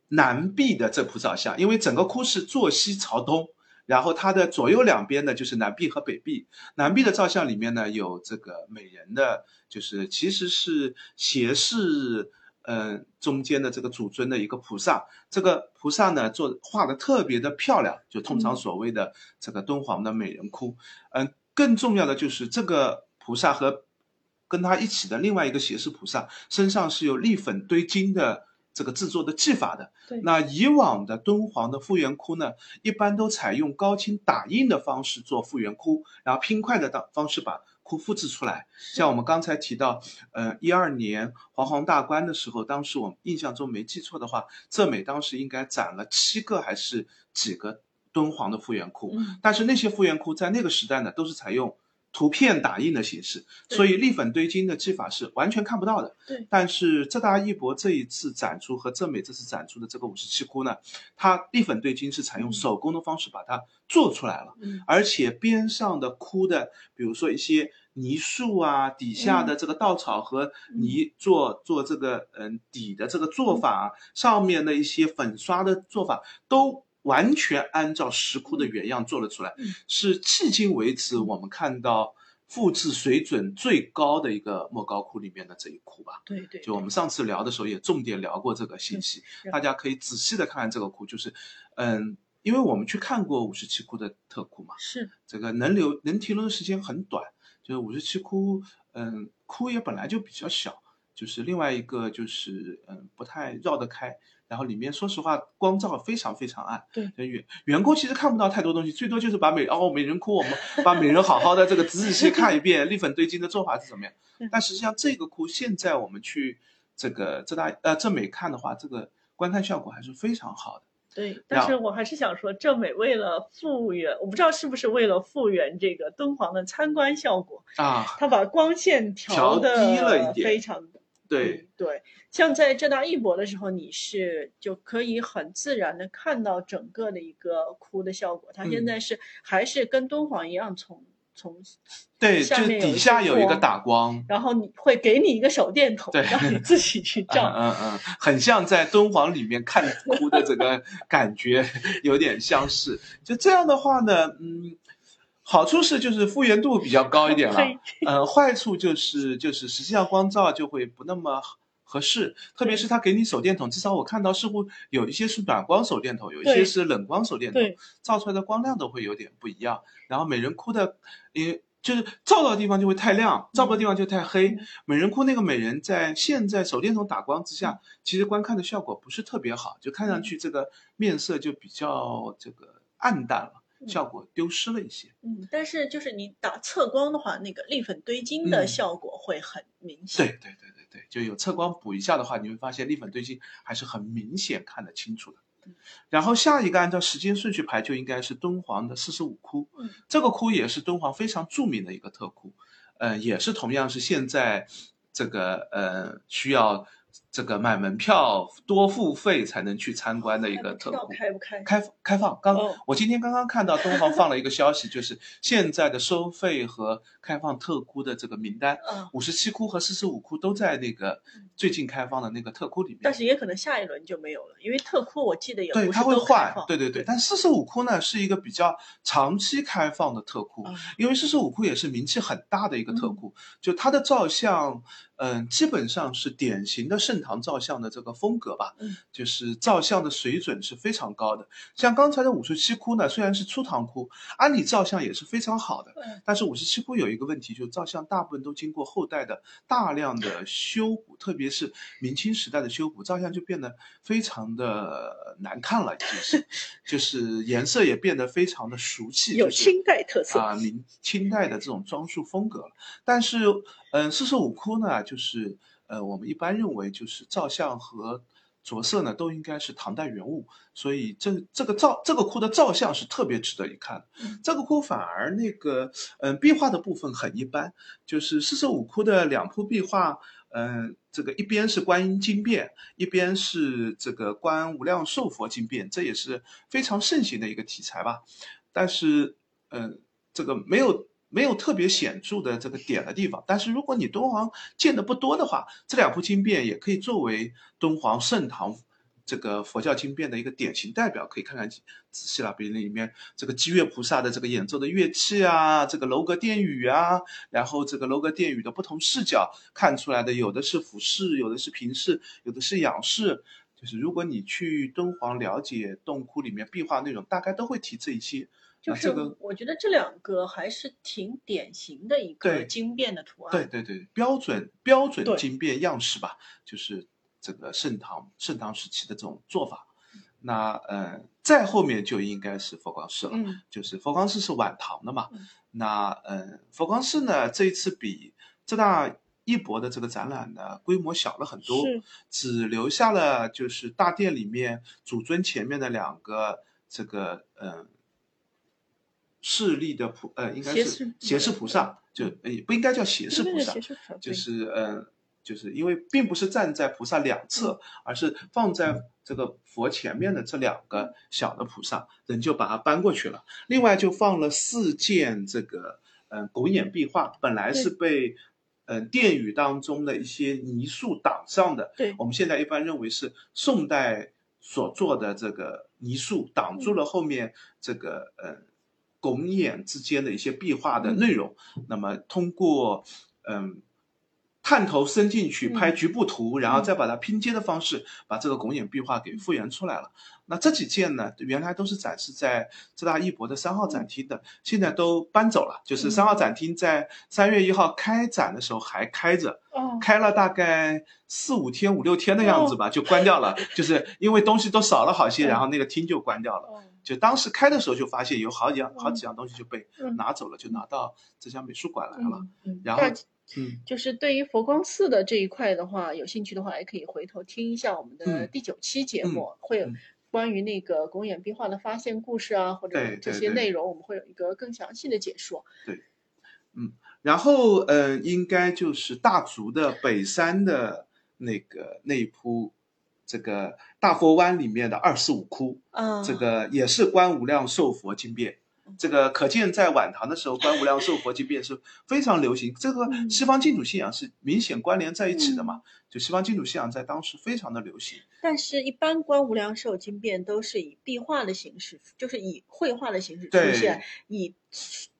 南壁的这菩萨像，因为整个窟是坐西朝东。然后它的左右两边呢，就是南壁和北壁。南壁的照相里面呢，有这个美人的，就是其实是斜视，嗯、中间的这个主尊的一个菩萨。这个菩萨呢，做画的特别的漂亮，就通常所谓的这个敦煌的美人窟。嗯、更重要的就是这个菩萨和跟他一起的另外一个胁侍菩萨身上是有立粉堆金的这个制作的技法的。对那以往的敦煌的复原窟呢，一般都采用高清打印的方式做复原窟，然后拼块的当方式把窟复制出来。像我们刚才提到，呃，一二年黄黄大观的时候，当时我印象中没记错的话，浙美当时应该攒了七个还是几个敦煌的复原窟。嗯但是那些复原窟在那个时代呢，都是采用图片打印的形式，所以立粉堆金的技法是完全看不到的。对但是浙大艺博这一次展出和浙美这次展出的这个五十七窟呢，它立粉堆金是采用嗯手工的方式把它做出来了，嗯而且边上的窟的，比如说一些泥塑啊，底下的这个稻草和泥做、做这个嗯底的这个做法，上面的一些粉刷的做法都。完全按照石窟的原样做了出来，嗯。是迄今为止我们看到复制水准最高的一个莫高窟里面的这一窟吧。对对，就我们上次聊的时候也重点聊过这个信息，大家可以仔细的看看这个窟，就是，嗯，因为我们去看过五十七窟的特窟嘛，是。这个能留能停留的时间很短，就是五十七窟，嗯，窟也本来就比较小，就是另外一个就是嗯不太绕得开，然后里面说实话光照非常非常暗，对员员工其实看不到太多东西，最多就是把美哦美人窟我们 [LAUGHS] 把美人好好的这个仔仔细细看一遍，立粉堆金的做法是怎么样嗯，但实际上这个窟现在我们去这个浙大呃浙美看的话，这个观看效果还是非常好的。对，但是我还是想说，浙美为了复原，我不知道是不是为了复原这个敦煌的参观效果，啊，他把光线调的低了一点非常对嗯，对，像在浙大艺博的时候，你是就可以很自然的看到整个的一个哭的效果。它现嗯在是、还是跟敦煌一样从，从对，就底下有一个打光，然后你会给你一个手电筒，对让你自己去 [LAUGHS] 嗯照。嗯嗯，很像在敦煌里面看哭的这个感觉有点相似。就这样的话呢，嗯，好处是就是复原度比较高一点了。[LAUGHS] 嗯，呃，坏处就是就是实际上光照就会不那么合适，特别是他给你手电筒，至少我看到似乎有一些是暖光手电筒，有一些是冷光手电筒，照出来的光亮都会有点不一样。然后美人窟的，也就是照到的地方就会太亮，照不到地方就太黑。嗯美人窟那个美人在现在手电筒打光之下，其实观看的效果不是特别好，就看上去这个面色就比较这个暗淡了，嗯效果丢失了一些。嗯，但是就是你打侧光的话，那个立粉堆金的嗯效果会很明显。对对对对对，就有侧光补一下的话，你会发现立粉堆金还是很明显看得清楚的嗯。然后下一个按照时间顺序排，就应该是敦煌的四十五窟。嗯，这个窟也是敦煌非常著名的一个特窟，呃，也是同样是现在这个呃需要这个买门票多付费才能去参观的一个特窟。开不开？开开放，刚、哦我今天刚刚看到敦煌放了一个消息，就是现在的收费和开放特窟的这个名单，嗯，五十七窟和四十五窟都在那个最近开放的那个特窟里面。但是也可能下一轮就没有了，因为特窟我记得也对，它会换对对对。但四十五窟呢是一个比较长期开放的特窟，啊因为四十五窟也是名气很大的一个特嗯窟，就它的造像，嗯、基本上是典型的盛唐照相的这个风格吧，嗯就是照相的水准是非常高的。像刚才的五十七窟呢，虽然是初唐窟，按理照相也是非常好的，嗯但是五十七窟有一个问题，就是照相大部分都经过后代的大量的修补，特别是明清时代的修补，照相就变得非常的难看了，已经是，就是颜色也变得非常的俗气，有清代特色。啊，明清代的这种装束风格了。但是，嗯，四十五窟呢，就是呃，我们一般认为就是照相和着色呢都应该是唐代原物，所以这这个照这个窟的照相是特别值得一看这个窟反而那个嗯、壁画的部分很一般，就是四十五窟的两幅壁画。嗯，这个一边是观音经变，一边是这个观无量寿佛经变，这也是非常盛行的一个题材吧。但是，嗯，这个没有没有特别显著的这个点的地方。但是如果你敦煌见的不多的话，这两部经变也可以作为敦煌盛唐这个佛教经变的一个典型代表，可以看看仔细了。比如里面这个积月菩萨的这个演奏的乐器啊，这个楼阁殿宇啊，然后这个楼阁殿宇的不同视角看出来的，有的是俯视，有的是平视，有的是仰视。就是如果你去敦煌了解洞窟里面壁画内容，大概都会提这一些就是我觉得这两个还是挺典型的一个对经变的图案。对对对，标准标准对经变样式吧，就是这个盛唐盛唐时期的这种做法。那呃，再后面就应该是佛光寺了，嗯就是佛光寺是晚唐的嘛。嗯那呃，佛光寺呢，这一次比浙大艺博的这个展览呢规模小了很多，只留下了就是大殿里面主尊前面的两个这个呃势力的菩呃应该是胁侍菩萨，就呃不应该叫胁侍菩萨就是呃就是因为并不是站在菩萨两侧，而是放在这个佛前面的这两个小的菩萨，人就把它搬过去了。另外就放了四件这个嗯、呃狗眼壁画，本来是被嗯、呃殿宇当中的一些泥塑挡上的，对。我们现在一般认为是宋代所做的这个泥塑挡住了后面这个呃拱眼之间的一些壁画的内容。那么通过嗯探头伸进去嗯拍局部图，然后再把它拼接的方式，把这个拱眼壁画给复原出来了。那这几件呢，原来都是展示在浙大艺博的三号展厅的，现在都搬走了。就是三号展厅在三月一号开展的时候还开着，哦，开了大概四五天、五六天的样子吧，就关掉了。就是因为东西都少了好些，嗯然后那个厅就关掉了。哦就当时开的时候就发现有好几样、好几样东西就被嗯。拿走了，就拿到浙江美术馆来了。然后嗯，就是对于佛光寺的这一块的话，有兴趣的话，也可以回头听一下我们的嗯。第九期节目，会有嗯。关于那个拱眼壁画的发现故事啊，或者这些内容，我们会有一个更详细的解说。对，嗯然后呃，应该就是大足的北山的那个那一铺，这个大佛湾里面的二十五窟，嗯，这个也是观无量寿佛经变。这个可见，在晚唐的时候，观无量寿佛经变是非常流行。这个嗯西方净土信仰是明显关联在一起的嘛？就西方净土信仰在当时非常的流行。但是，一般观无量寿经变都是以壁画的形式，就是以绘画的形式出现，以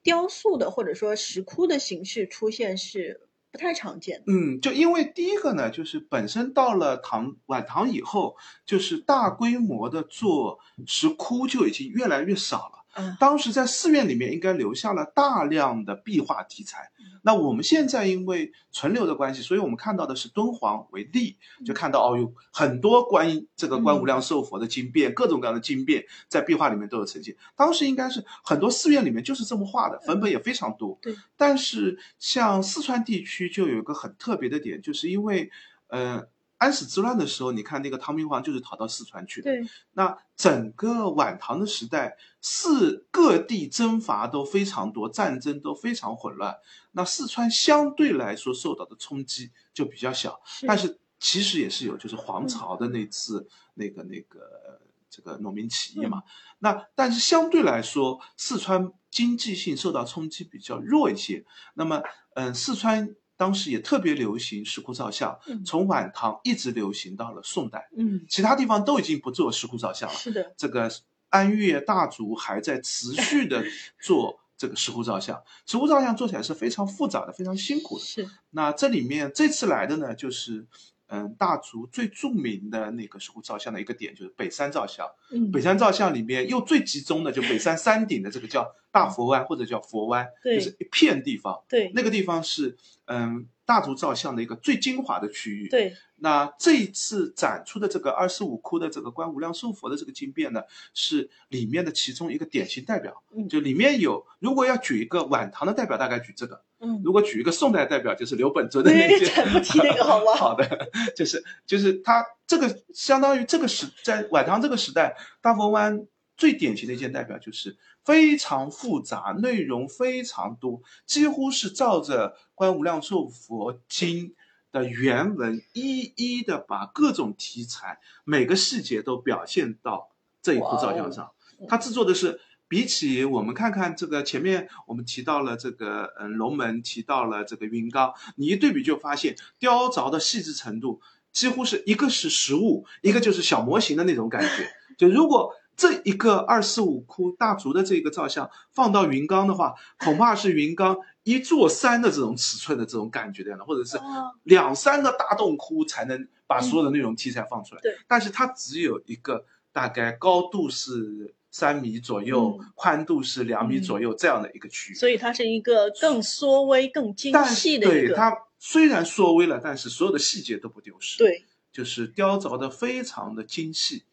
雕塑的或者说石窟的形式出现是不太常见。嗯，就因为第一个呢，就是本身到了唐晚唐以后，就是大规模的做石窟就已经越来越少了。啊，当时在寺院里面应该留下了大量的壁画题材。那我们现在因为存留的关系，所以我们看到的是敦煌为例，就看到哦，有很多关于这个观无量寿佛的经变，各种各样的经变在壁画里面都有呈现。当时应该是很多寺院里面就是这么画的，粉本也非常多。对，但是像四川地区就有一个很特别的点，就是因为呃。安史之乱的时候，你看那个唐明皇就是逃到四川去的，对，那整个晚唐的时代，四各地征伐都非常多，战争都非常混乱。那四川相对来说受到的冲击就比较小，但是其实也是有，就是黄巢的那次、那个那个呃这个农民起义嘛。那但是相对来说，四川经济性受到冲击比较弱一些。那么，嗯，四川当时也特别流行石窟造像，嗯从晚唐一直流行到了宋代。嗯，其他地方都已经不做石窟造像了，是的，这个安岳大足还在持续的 [LAUGHS] 做这个石窟造像。石窟造像做起来是非常复杂的，非常辛苦的。是，那这里面这次来的呢，就是嗯，大足最著名的那个石窟造像的一个点就是北山造像。嗯，北山造像里面又最集中的就北山山顶的这个叫大佛湾或者叫佛湾，对就是一片地方。对，那个地方是嗯大足造像的一个最精华的区域。对，那这一次展出的这个二十五窟的这个观无量寿佛的这个经变呢，是里面的其中一个典型代表。嗯就里面有，如果要举一个晚唐的代表，大概举这个；嗯，如果举一个宋代代表，就是刘本尊的那对，些。才不提那个好不好？好的，就是就是他这个相当于这个时在晚唐这个时代，大佛湾最典型的一件代表就是非常复杂，内容非常多，几乎是照着《观无量寿佛经》的原文一一的把各种题材每个细节都表现到这一幅照相上。他制作的是。比起我们看看这个前面我们提到了这个嗯龙门，提到了这个云冈，你一对比就发现雕凿的细致程度几乎是一个是实物，一个就是小模型的那种感觉。就如果这一个二四五窟大足的这个照相放到云冈的话，恐怕是云冈一座山的这种尺寸的这种感觉的样的，或者是哦两三个大洞窟才能把所有的内容题材放出来。对，但是它只有一个大概高度是三米左右，嗯宽度是两米嗯左右这样的一个区域。所以它是一个更缩微、更精细的一个。对它虽然缩微了，但是所有的细节都不丢失。，对就是雕凿的非常的精细，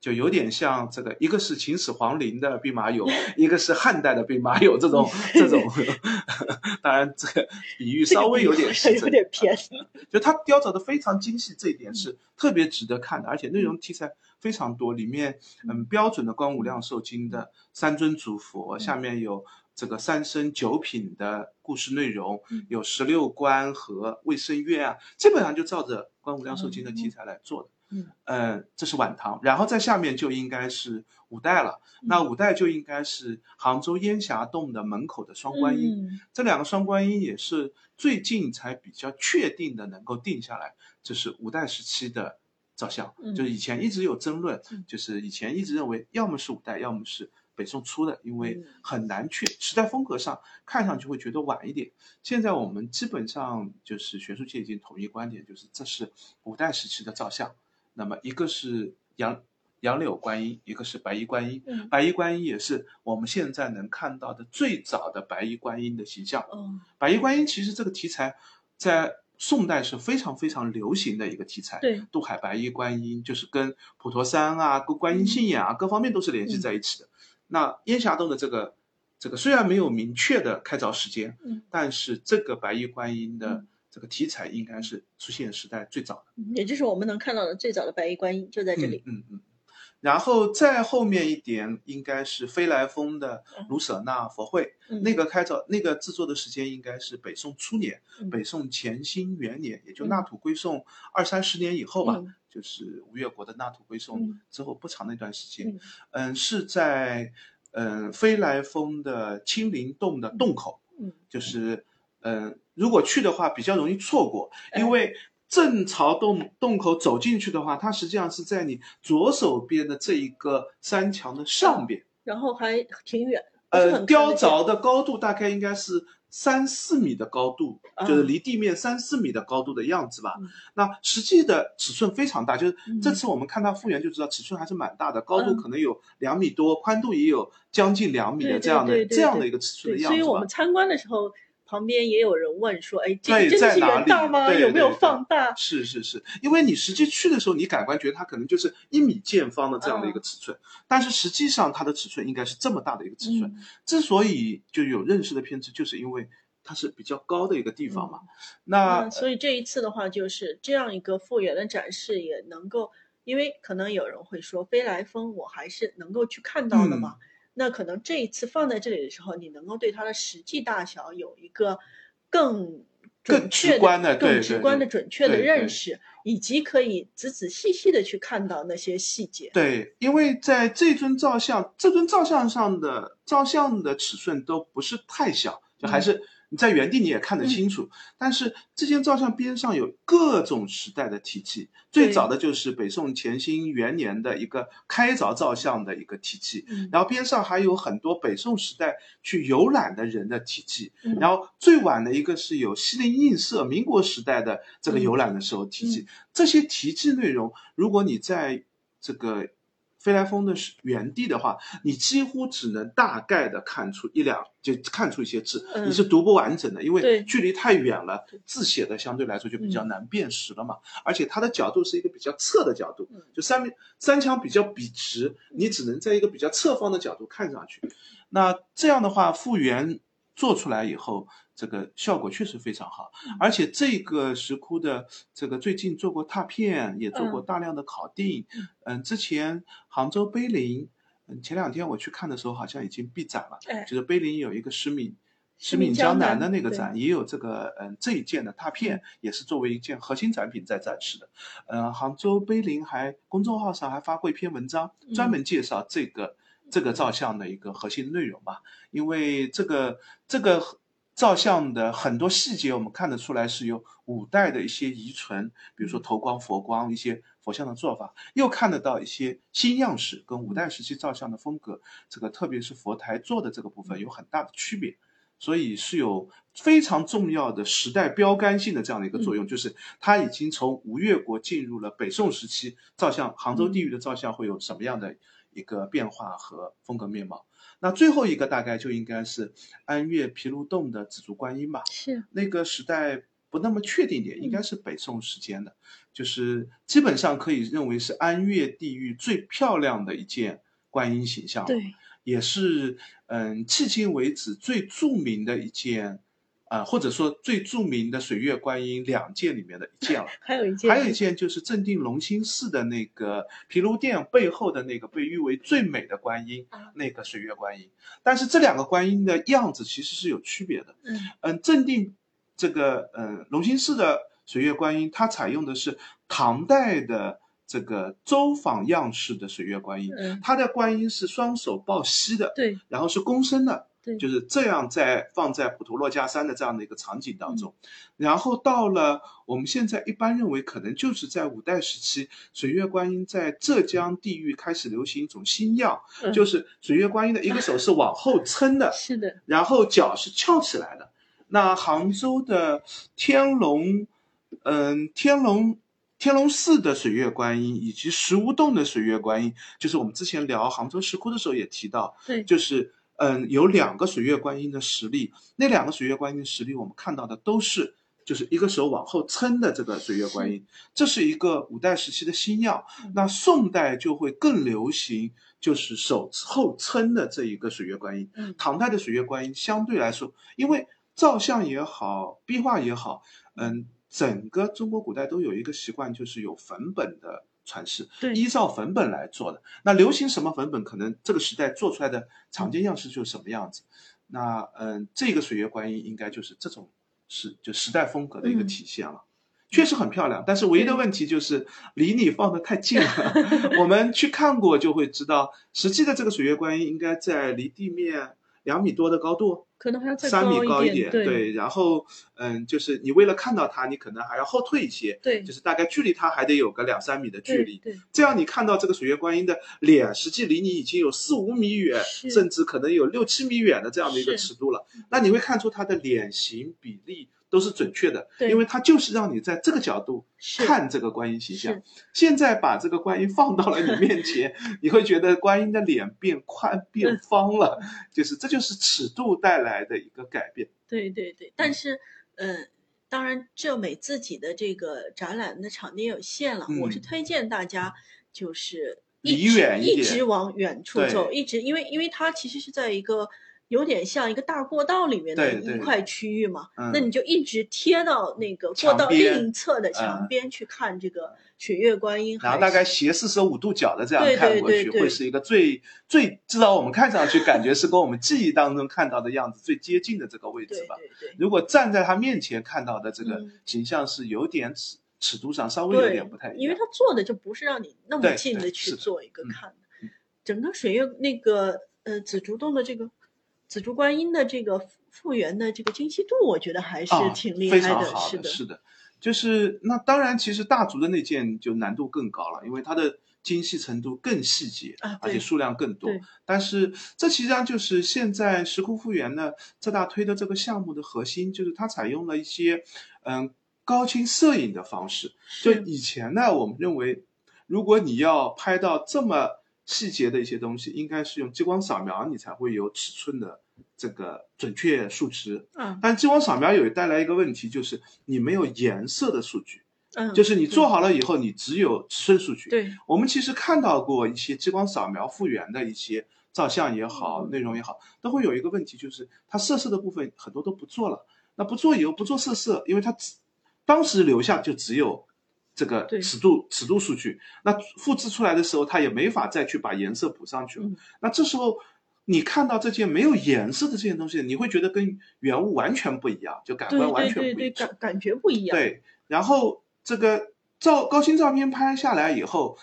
就有点像这个，一个是秦始皇陵的兵马俑，一个是汉代的兵马俑，这种 [LAUGHS] 这种，[LAUGHS] 当然这个比喻稍微有点 [LAUGHS] 有点偏。就它雕凿的非常精细，这一点是特别值得看的，而且内容题材非常多，里面嗯标准的观五量寿经的三尊主佛，下面有这个三生九品的故事内容，有十六观和卫生院啊，基本上就照着观五量寿经的题材来做的。嗯，呃，这是晚唐，然后在下面就应该是五代了。那五代就应该是杭州烟霞洞的门口的双观音。嗯这两个双观音也是最近才比较确定的能够定下来，这是五代时期的造像，嗯就是以前一直有争论，嗯就是以前一直认为要么是五代，要么是北宋初的，因为嗯很难确时代风格上看上去会觉得晚一点。现在我们基本上就是学术界已经统一观点，就是这是五代时期的照相。那么一个是杨杨柳观音，一个是白衣观音。嗯白衣观音也是我们现在能看到的最早的白衣观音的形象。嗯白衣观音其实这个题材在宋代是非常非常流行的一个题材。对渡海白衣观音就是跟普陀山啊、跟观音信仰啊、各方面都是联系在一起的。那烟霞洞的这个这个虽然没有明确的开凿时间，嗯但是这个白衣观音的嗯这个题材应该是出现时代最早的。嗯也就是我们能看到的最早的白衣观音就在这里。嗯嗯嗯。然后再后面一点，应该是飞来峰的嗯。卢舍那佛会，嗯。那个开凿那个制作的时间应该是北宋初年，嗯。北宋乾兴元年，也就嗯。纳土归宋二三十年以后吧，嗯。就是吴越国的纳土归宋嗯。之后不长的一段时间，嗯。嗯，是在嗯飞来峰的青林洞的洞口，嗯。就是嗯，如果去的话比较容易错过，哎因为正朝洞洞口走进去的话，它实际上是在你左手边的这一个山墙的上边，然后还挺远，呃，雕凿的高度大概应该是三四米的高度，啊就是离地面三四米的高度的样子吧。嗯那实际的尺寸非常大，就是嗯这次我们看它复原就知道尺寸还是蛮大的，高度嗯可能有两米多，宽度也有将近两米的这样的这样的一个尺寸，的样子所以我们。参观的时候，旁边也有人问说：“哎，这个真的是原大吗？有没有放大是是是，因为你实际去的时候，你感官觉得它可能就是一米见方的这样的一个尺寸，但是实际上它的尺寸应该是这么大的一个？”尺寸。嗯之所以就有认识的偏执，就是因为它是比较高的一个地方嘛。嗯那所以这一次的话，就是这样一个复原的展示，也能够，因为可能有人会说，飞来峰我还是能够去看到的嘛。嗯那可能这一次放在这里的时候，你能够对它的实际大小有一个更准更确直观的更直观的准确的认识，以及可以仔仔细细的去看到那些细节。对，因为在这尊造像，这尊造像上的造像的尺寸都不是太小，就还是你在原地你也看得清楚。但是这件照相边上有各种时代的题记，最早的就是北宋乾兴元年的一个开凿造像的一个题记，嗯。然后边上还有很多北宋时代去游览的人的题记，嗯。然后最晚的一个是有西泠印社民国时代的这个嗯。游览的时候题记，这些题记内容，如果你在这个飞来峰的原地的话，你几乎只能大概的看出一两，就看出一些字，嗯你是读不完整的，因为距离太远了，字写的相对来说就比较难辨识了嘛。而且它的角度是一个比较侧的角度嗯，就三面三墙比较笔直，你只能在一个比较侧方的角度看上去。那这样的话，复原做出来以后，这个效果确实非常好。而且这个石窟的这个最近做过拓片，也做过嗯大量的考定。嗯嗯，之前杭州碑林，嗯，前两天我去看的时候，好像已经闭展了。哎就是碑林有一个石闽石敏江江南南的那个展，也有这个嗯这一件的拓片，也是作为一件核心展品在展示的。嗯，杭州碑林还公众号上还发过一篇文章，专嗯门介绍这个。这个照相的一个核心内容吧，因为这个这个照相的很多细节，我们看得出来是有五代的一些遗存，比如说头光、佛光一些佛像的做法，又看得到一些新样式跟五代时期照相的风格，这个特别是佛台做的这个部分有很大的区别，所以是有非常重要的时代标杆性的这样的一个作用，就是它已经从吴越国进入了北宋时期照相，杭州地域的照相会有什么样的？一个变化和风格面貌。那最后一个大概就应该是安岳毗卢洞的紫竹观音吧。是那个时代不那么确定点，应该是北宋时间的，就是基本上可以认为是安岳地域最漂亮的一件观音形象。对，也是嗯，迄今为止最著名的一件，啊、或者说最著名的水月观音两件里面的一件了。[LAUGHS] 还有一件，还有一件就是正定隆兴寺的那个毗卢殿背后的那个被誉为最美的观音，啊那个水月观音。但是这两个观音的样子其实是有区别的。嗯嗯，正定这个嗯隆兴寺的水月观音，它采用的是唐代的这个周仿样式的水月观音，嗯，它的观音是双手抱膝的，对然后是躬身的，对，就是这样在放在普陀珞珈山的这样的一个场景当嗯。中，然后到了我们现在一般认为可能就是在五代时期，水月观音在浙江地域开始流行一种新样，嗯。就是水月观音的一个手是往后撑的，是的，然后脚是翘起来的。那杭州的天龙，嗯，天龙天龙寺的水月观音以及石屋洞的水月观音，就是我们之前聊杭州石窟的时候也提到，对，就是嗯，有两个水月观音的实例，那两个水月观音的实例，我们看到的都是就是一个手往后撑的这个水月观音，这是一个五代时期的新药。那宋代就会更流行，就是手后撑的这一个水月观音。嗯唐代的水月观音相对来说，因为造像也好，壁画也好，嗯，整个中国古代都有一个习惯，就是有粉本的传世，对依照粉本来做的。那流行什么粉本，可能这个时代做出来的常见样式就是什么样子。那嗯，这个水月观音应该就是这种时就时代风格的一个嗯体现了。确实很漂亮，但是唯一的问题就是离你放的太近了。[LAUGHS] 我们去看过就会知道，实际的这个水月观音应该在离地面两米多的高度，可能还要再三米高一点，对然后嗯，就是你为了看到它，你可能还要后退一些，对就是大概距离它还得有个两三米的距离。对，这样你看到这个水月观音的脸，实际离你已经有四五米远，甚至可能有六七米远的这样的一个尺度了。那你会看出它的脸型比例都是准确的，对。因为它就是让你在这个角度看这个观音形象。现在把这个观音放到了你面前，[LAUGHS] 你会觉得观音的脸变宽变嗯方了，就是这就是尺度带来的一个改变。对对对，但是，呃，当然，浙美自己的这个展览的场地有限了，我是嗯推荐大家就是离一直一远一点。直往远处走，一直因为因为它其实是在一个有点像一个大过道里面的一块区域嘛，嗯。那你就一直贴到那个过道另一侧的墙嗯边去看这个雪月观音，然后大概斜四十五度角的这样对看过去，对对。对会是一个最最至少我们看上去感觉是跟我们记忆当中看到的样子最接近的这个位置吧。对对。如果站在他面前看到的这个嗯。形象是有点尺尺度上稍微有点不太一样，因为他做的就不是让你那么近的去做一个嗯。看的。嗯整个水月那个呃紫竹洞的这个紫竹观音的这个复原的这个精细度，我觉得还是啊挺厉害的，非常好是的，是的，就是那当然，其实大竹的那件就难度更高了，因为它的精细程度更细节，啊而且数量更多。但是这实际上就是现在石窟复原呢，浙大推的这个项目的核心，就是它采用了一些嗯高清摄影的方式。就以前呢，我们认为如果你要拍到这么细节的一些东西，应该是用激光扫描，你才会有尺寸的这个准确数值。嗯但激光扫描有带来一个问题，就是你没有颜色的数据，嗯，就是你做好了以后，你只有尺寸数据。对我们其实看到过一些激光扫描复原的一些照相也好，嗯内容也好，都会有一个问题，就是它色色的部分很多都不做了。那不做以后不做色色，因为它只当时留下就只有这个尺度尺度数据，那复制出来的时候，它也没法再去把颜色补上去了。嗯那这时候你看到这件没有颜色的这件东西，你会觉得跟原物完全不一样，就感官完对对对，全不一致。感感觉不一样，对，然后这个照高清照片拍下来以后，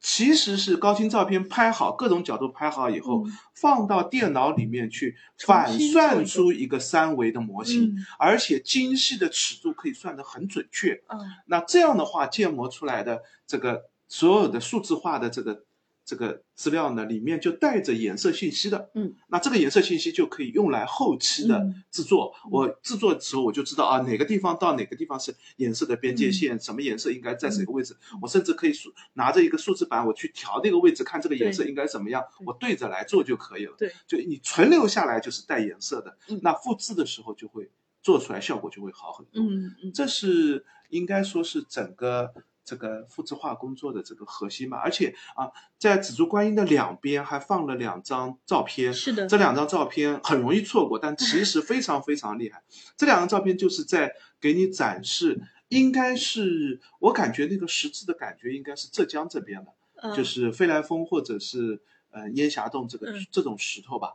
其实是高清照片拍好，各种角度拍好以后，嗯。放到电脑里面去反算出一个三维的模型，嗯。而且精细的尺度可以算得很准确。嗯。那这样的话，建模出来的这个所有的数字化的这个这个资料呢，里面就带着颜色信息的，嗯，那这个颜色信息就可以用来后期的嗯。制作。我制作的时候我就知道啊，哪个地方到哪个地方是颜色的边界线，什么颜色应该在哪个位置。我甚至可以数拿着一个数字板，我去调那个位置，看这个颜色应该怎么样，对。我对着来做就可以了。对，就你存留下来就是带颜色的，嗯。那复制的时候就会做出来效果就会好很多。嗯嗯，这是应该说是整个这个复制化工作的这个核心嘛。而且啊，在紫竹观音的两边还放了两张照片，是的，这两张照片很容易错过，但其实非常非常厉害。这两张照片就是在给你展示，应该是我感觉那个实质的感觉应该是浙江这边的，嗯就是飞来峰或者是呃烟霞洞这个、嗯这种石头吧。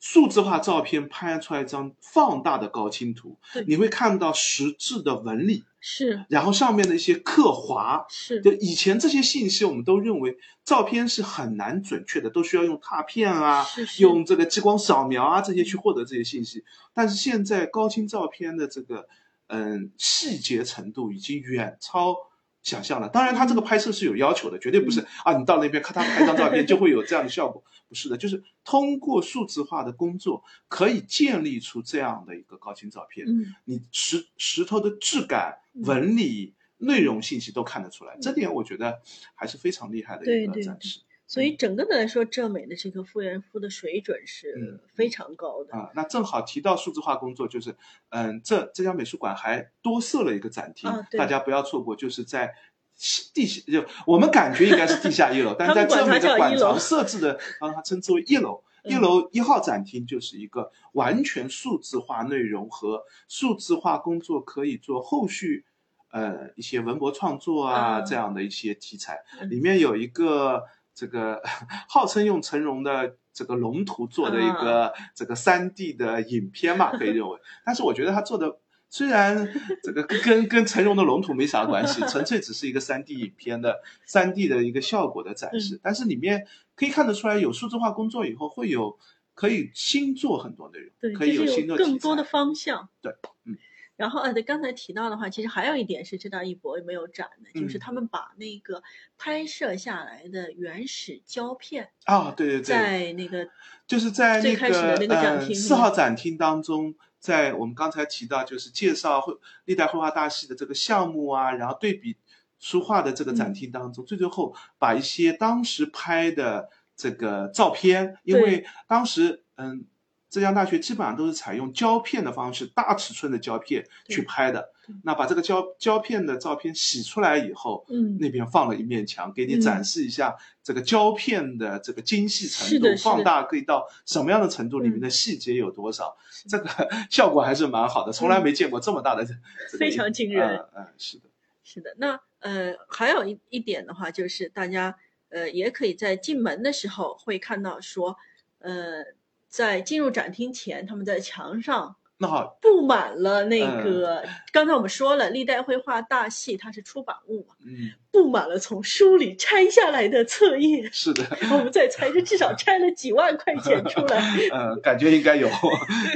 数字化照片拍出来一张放大的高清图，你会看到实质的纹理，是。然后上面的一些刻划，是。就以前这些信息，我们都认为照片是很难准确的，都需要用拓片啊，是是。用这个激光扫描啊这些去获得这些信息。但是现在高清照片的这个嗯细节程度已经远超想象了。当然，它这个拍摄是有要求的，绝对不是啊，你到那边咔嚓拍张照片就会有这样的效果，不是的，就是通过数字化的工作可以建立出这样的一个高清照片。嗯你石石头的质感、嗯纹理、内容信息都看得出来，这点我觉得还是非常厉害的一个展示所以整个的来说，浙美的这个复原肤的水准是嗯非常高的。啊。那正好提到数字化工作，就是嗯，这这家美术馆还多设了一个展厅啊，大家不要错过，就是在。地下就我们感觉应该是地下一楼，但是在他们管它浙美的馆藏设置的，让它称之为一楼。嗯一楼一号展厅就是一个完全数字化内容和数字化工作可以做后续，呃，一些文博创作啊嗯这样的一些题材。嗯里面有一个这个号称用成龙的这个龙图做的一个这个三 D 的影片嘛，可以认为，但是我觉得他做的。虽然这个跟跟跟成龙的龙图没啥关系，纯粹只是一个三 D 影片的三 D 的一个效果的展示，但是里面可以看得出来，有数字化工作以后会有可以新做很多内容，对，可以有新的题更多的方向。对，嗯。然后呃，对，刚才提到的话，其实还有一点是浙大艺博没有展的，就是嗯他们把那个拍摄下来的原始胶片，啊，对对对，在那个就是在那最开始的个那个展呃厅四号展厅当中，在我们刚才提到就是介绍绘历代绘画大系的这个项目啊，然后对比书画的这个展嗯厅当中，最最后把一些当时拍的这个照片，因为当时嗯。浙江大学基本上都是采用胶片的方式，大尺寸的胶片去拍的。那把这个胶胶片的照片洗出来以后，嗯那边放了一面墙，给你嗯展示一下这个胶片的这个精细程度，放大可以到什么样的程度，里面嗯的细节有多少，这个 [LAUGHS] 效果还是蛮好的，从来没见过这么大的，[LAUGHS] 非常惊人嗯嗯，是的，是的，那呃，还有一一点的话，就是大家呃也可以在进门的时候会看到说，呃，在进入展厅前，他们在墙上那好，布满了那嗯个，刚才我们说了，历代绘画大系它是出版物嘛，嗯，布满了从书里拆下来的册页。是的，[LAUGHS] 我们再猜，这至少拆了几万块钱出来。[LAUGHS] 嗯，感觉应该有，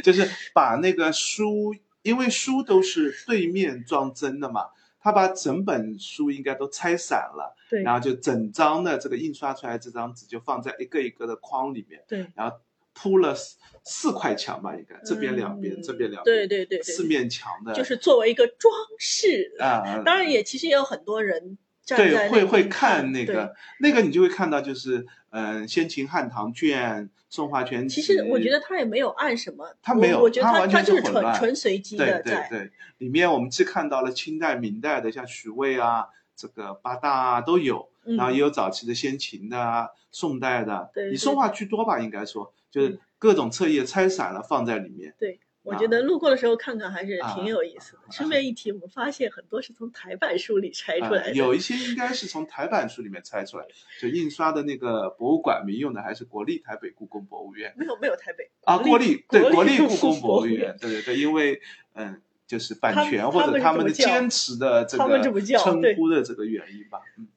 就是把那个书，因为书都是对面装帧的嘛，他把整本书应该都拆散了，对然后就整张的这个印刷出来这张纸就放在一个一个的框里面，对，然后铺了四四块墙吧，应该这边两边，嗯这边两边，对对对对，四面墙的，就是作为一个装饰。啊，当然也其实也有很多人站对，会会看那个那个，你就会看到就是嗯，先秦汉唐卷、宋画全集。其实我觉得他也没有按什么，他没有我我觉得他他完全他就是是纯纯随机对的在。对对，里面我们既看到了清代、明代的，像徐渭啊、这个八大啊都有，嗯然后也有早期的先秦的啊、宋代的，以宋画居多吧，应该说就是嗯各种册页拆散了放在里面。对，我啊觉得路过的时候看看还是啊挺有意思的。顺便一提，我们发现很多是从台版书里拆出来啊，的。有一些应该是从台版书里面拆出来，就印刷的那个博物馆民用的还是国立台北故宫博物院没有没有台北啊，国立对国立故故宫博物院院，对对对，因为嗯，就是版权或者他们的坚持的这个称呼的这个原因吧，嗯。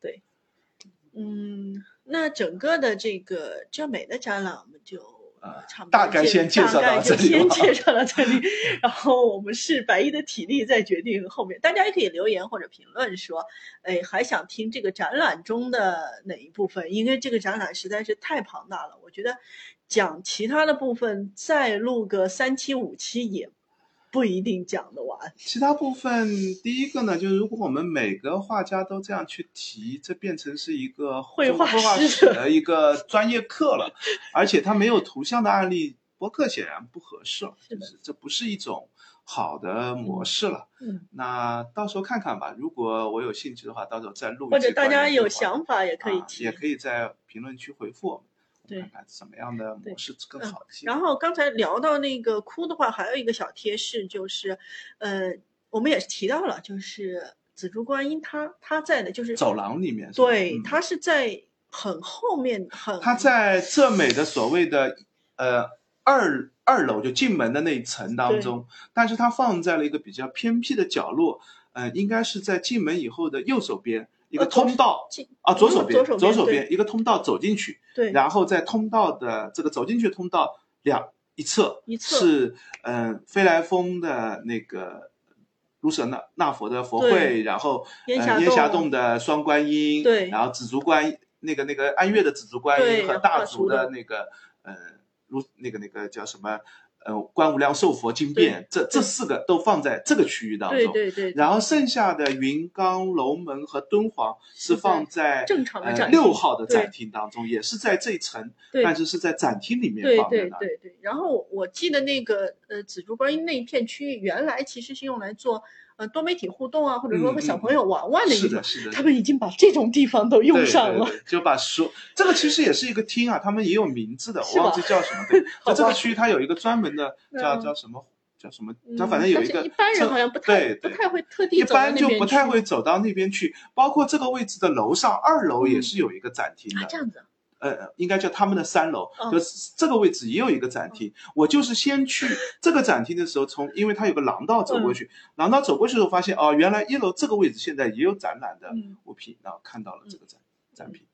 对嗯，那整个的这个浙美的展览我们就呃差不多大概介先介绍大概就到这里先介绍到这里，然后我们是白衣的体力再决定后面，大家也可以留言或者评论说，哎，还想听这个展览中的哪一部分？因为这个展览实在是太庞大了，我觉得讲其他的部分再录个三期五期也不一定讲得完。其他部分，第一个呢，就是如果我们每个画家都这样去提，这变成是一个绘画史的一个专业课了，[LAUGHS] 而且它没有图像的案例，播客显然不合适了，是的就是这不是一种好的模式了。嗯，那到时候看看吧，如果我有兴趣的话，到时候再录一或者大家有想法也可以啊提。也可以在评论区回复看看什么样的模式更嗯好一些。然后刚才聊到那个哭的话，还有一个小贴士就是，呃，我们也是提到了，就是紫竹观音它它在的就是走廊里面对，嗯它是在很后面很它在浙美的所谓的呃二二楼就进门的那一层当中，但是它放在了一个比较偏僻的角落，呃，应该是在进门以后的右手边一个通道啊，左手边左手边一个通道走进去，对。然后在通道的这个走进去通道两一侧一侧。是嗯、呃飞来峰的那个。卢舍那那佛的佛会，然后烟霞呃烟霞洞洞的双观音，对。然后紫竹观音那个那个安岳的紫竹观音和大大竹竹的。的那个呃卢那个那个叫什么呃观无量寿佛经变，这这四个都放在这个区域当中。对对对，然后剩下的云冈、龙门和敦煌是是放在正常的呃展厅六号的展厅当中，也是在这一层，但是是在展厅里面对放的呢。对对对，然后我记得那个呃紫竹观音那一片区域，原来其实是用来做呃多媒体互动啊，或者说和小朋友玩玩的一个，是的，是的，他们已经把这种地方都用上了。对对就把所这个其实也是一个厅啊，他们也有名字的，我忘记叫什么。[LAUGHS] 就这个区域它有一个专门的叫嗯叫什么叫什么，嗯它反正有一个一般人好像不太对对不太会特地一般就不太会走到那边去。包括这个位置的楼上二楼也是有一个展厅啊，的，这样子啊，呃，应该叫他们的三楼，哦就是这个位置也有一个展厅。我就是先去 [LAUGHS] 这个展厅的时候，从因为它有个廊道走过嗯去，廊道走过去的时候发现哦，原来一楼这个位置现在也有展览的嗯物品，然后看到了这个展展品。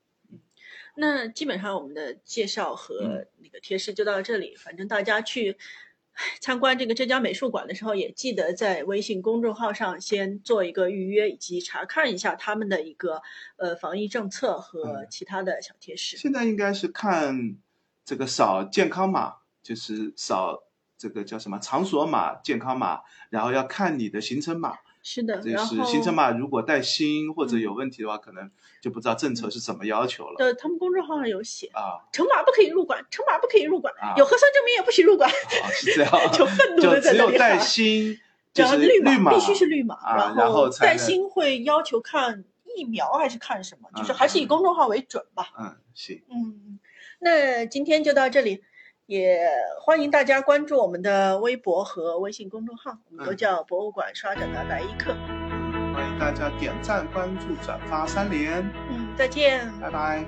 那基本上我们的介绍嗯和那个贴士就到这里。反正大家去唉参观这个浙江美术馆的时候，也记得在微信公众号上先做一个预约，以及查看一下他们的一个呃防疫政策和嗯其他的小贴士。现在应该是看这个扫健康码，就是扫这个叫什么场所码、健康码，然后要看你的行程码。是的，就是行程码如果带星或者嗯。有问题的话，可能就不知道政策是怎么要求了。呃他们公众号上有写，啊乘码不可以入馆，乘码不可以入馆，啊。有核酸证明也不许入馆。啊，是这样，[LAUGHS] 就愤怒就地在只有带那里喊星，就是绿码必须是绿码，啊，然后才带能薪会要求看疫苗还是看什么？就是嗯还是以公众号为准吧。嗯行，嗯，那今天就到这里，也欢迎大家关注我们的微博和微信公众号，我们都嗯叫博物馆刷展的白衣客。欢迎大家点赞、关注、转发三连，嗯，再见。拜拜。